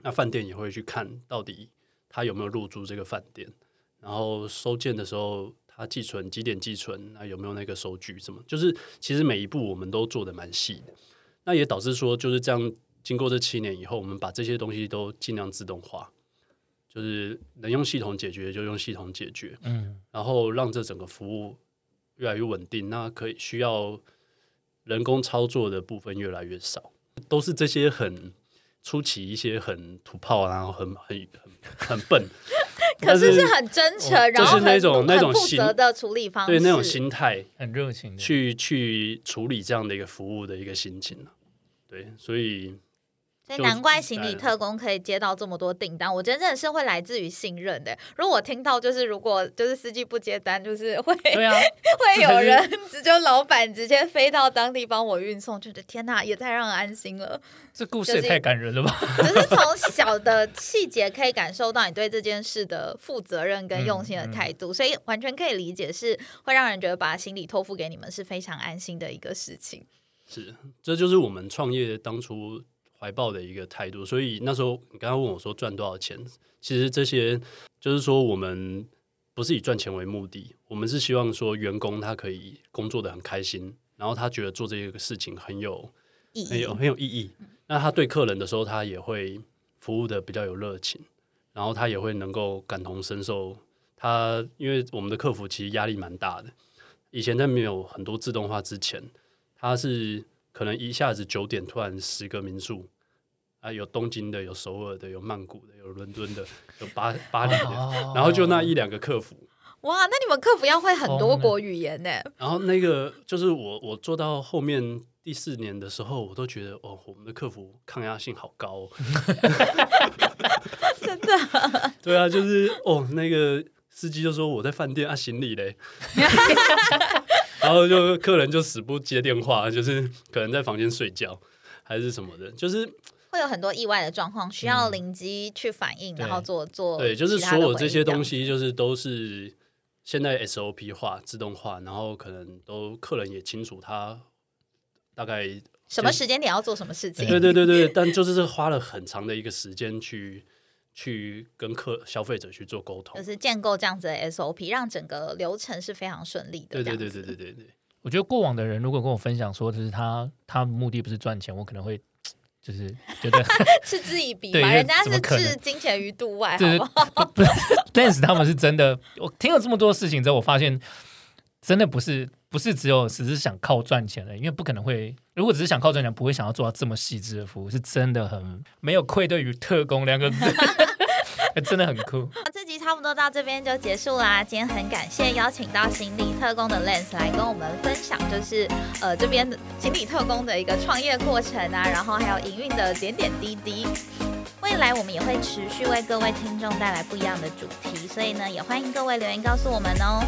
那饭店也会去看到底他有没有入住这个饭店，然后收件的时候他寄存几点寄存，那有没有那个收据什么，就是其实每一步我们都做的蛮细的，那也导致说就是这样，经过这七年以后，我们把这些东西都尽量自动化。就是能用系统解决就用系统解决，嗯，然后让这整个服务越来越稳定，那可以需要人工操作的部分越来越少，都是这些很出奇一些很土炮，然后很很很很笨，[laughs] 可是是是很真诚，然后是那很种那种很负心责的处理方式，对那种心态很热情的，去去处理这样的一个服务的一个心情啊。对，所以就所以难怪行李哎特工可以接到这么多订单，我觉得真的是会来自于信任的。如果我听到就是如果就是司机不接单，就是会对啊，[laughs] 会有人直接老板直接飞到当地帮我运送，觉得天哪，也太让人安心了。这故事也太感人了吧？就是 [laughs] 从小的细节可以感受到你对这件事的负责任跟用心的态度，所以完全可以理解是会让人觉得把行李托付给你们是非常安心的一个事情。是这就是我们创业当初怀抱的一个态度。所以那时候你刚刚问我说赚多少钱，其实这些就是说我们不是以赚钱为目的，我们是希望说员工他可以工作的很开心，然后他觉得做这个事情很有很有很有意义。那他对客人的时候，他也会服务的比较有热情，然后他也会能够感同身受。他因为我们的客服其实压力蛮大的，以前在没有很多自动化之前，他是可能一下子九点突然十个民宿啊，有东京的，有首尔的，有曼谷的，有伦敦的，有巴 [laughs] 巴黎的，哦。然后就那一两个客服，哇，那你们客服要会很多国语言呢？然后那个就是我我做到后面第四年的时候，我都觉得哦，我们的客服抗压性好高、哦，[laughs] 真的，[laughs] 对啊，就是哦，那个司机就说我在饭店啊，行李嘞，然后就客人就死不接电话，就是可能在房间睡觉还是什么的，就是会有很多意外的状况，需要灵机去反应，对然后做做对，就是所有这些东西，就是都是现在 SOP 化、自动化，然后可能都客人也清楚他大概什么时间点要做什么事情。对对对对，[laughs] 但就是花了很长的一个时间去去跟客消费者去做沟通就。是建构这样子的 SOP，让整个流程是非常顺利的。对对对对对对，我觉得过往的人如果跟我分享说，就是他他目的不是赚钱，我可能会就是觉得 [laughs] 嗤之以鼻嘛，对人家是置金钱于度外，就是好不好？不是 Lens 他们是真的。我听了这么多事情之后，我发现真的不是不是只有只是想靠赚钱的，因为不可能会，如果只是想靠赚钱，不会想要做到这么细致的服务，是真的很没有愧对于特工两个字，[laughs] 真的很酷。这集差不多到这边就结束啦。今天很感谢邀请到行李特工的 Lens 来跟我们分享，就是呃这边的行李特工的一个创业过程啊，然后还有营运的点点滴滴。未来我们也会持续为各位听众带来不一样的主题，所以呢，也欢迎各位留言告诉我们哦。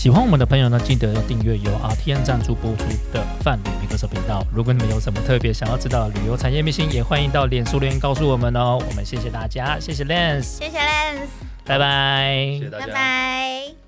喜欢我们的朋友呢，记得要订阅由 RTN 赞助播出的泛旅米克手频道。如果你们有什么特别想要知道的旅游产业秘辛，也欢迎到脸书留言告诉我们哦。我们谢谢大家，谢谢 Lens，谢谢 Lens，拜拜谢谢大家拜。拜。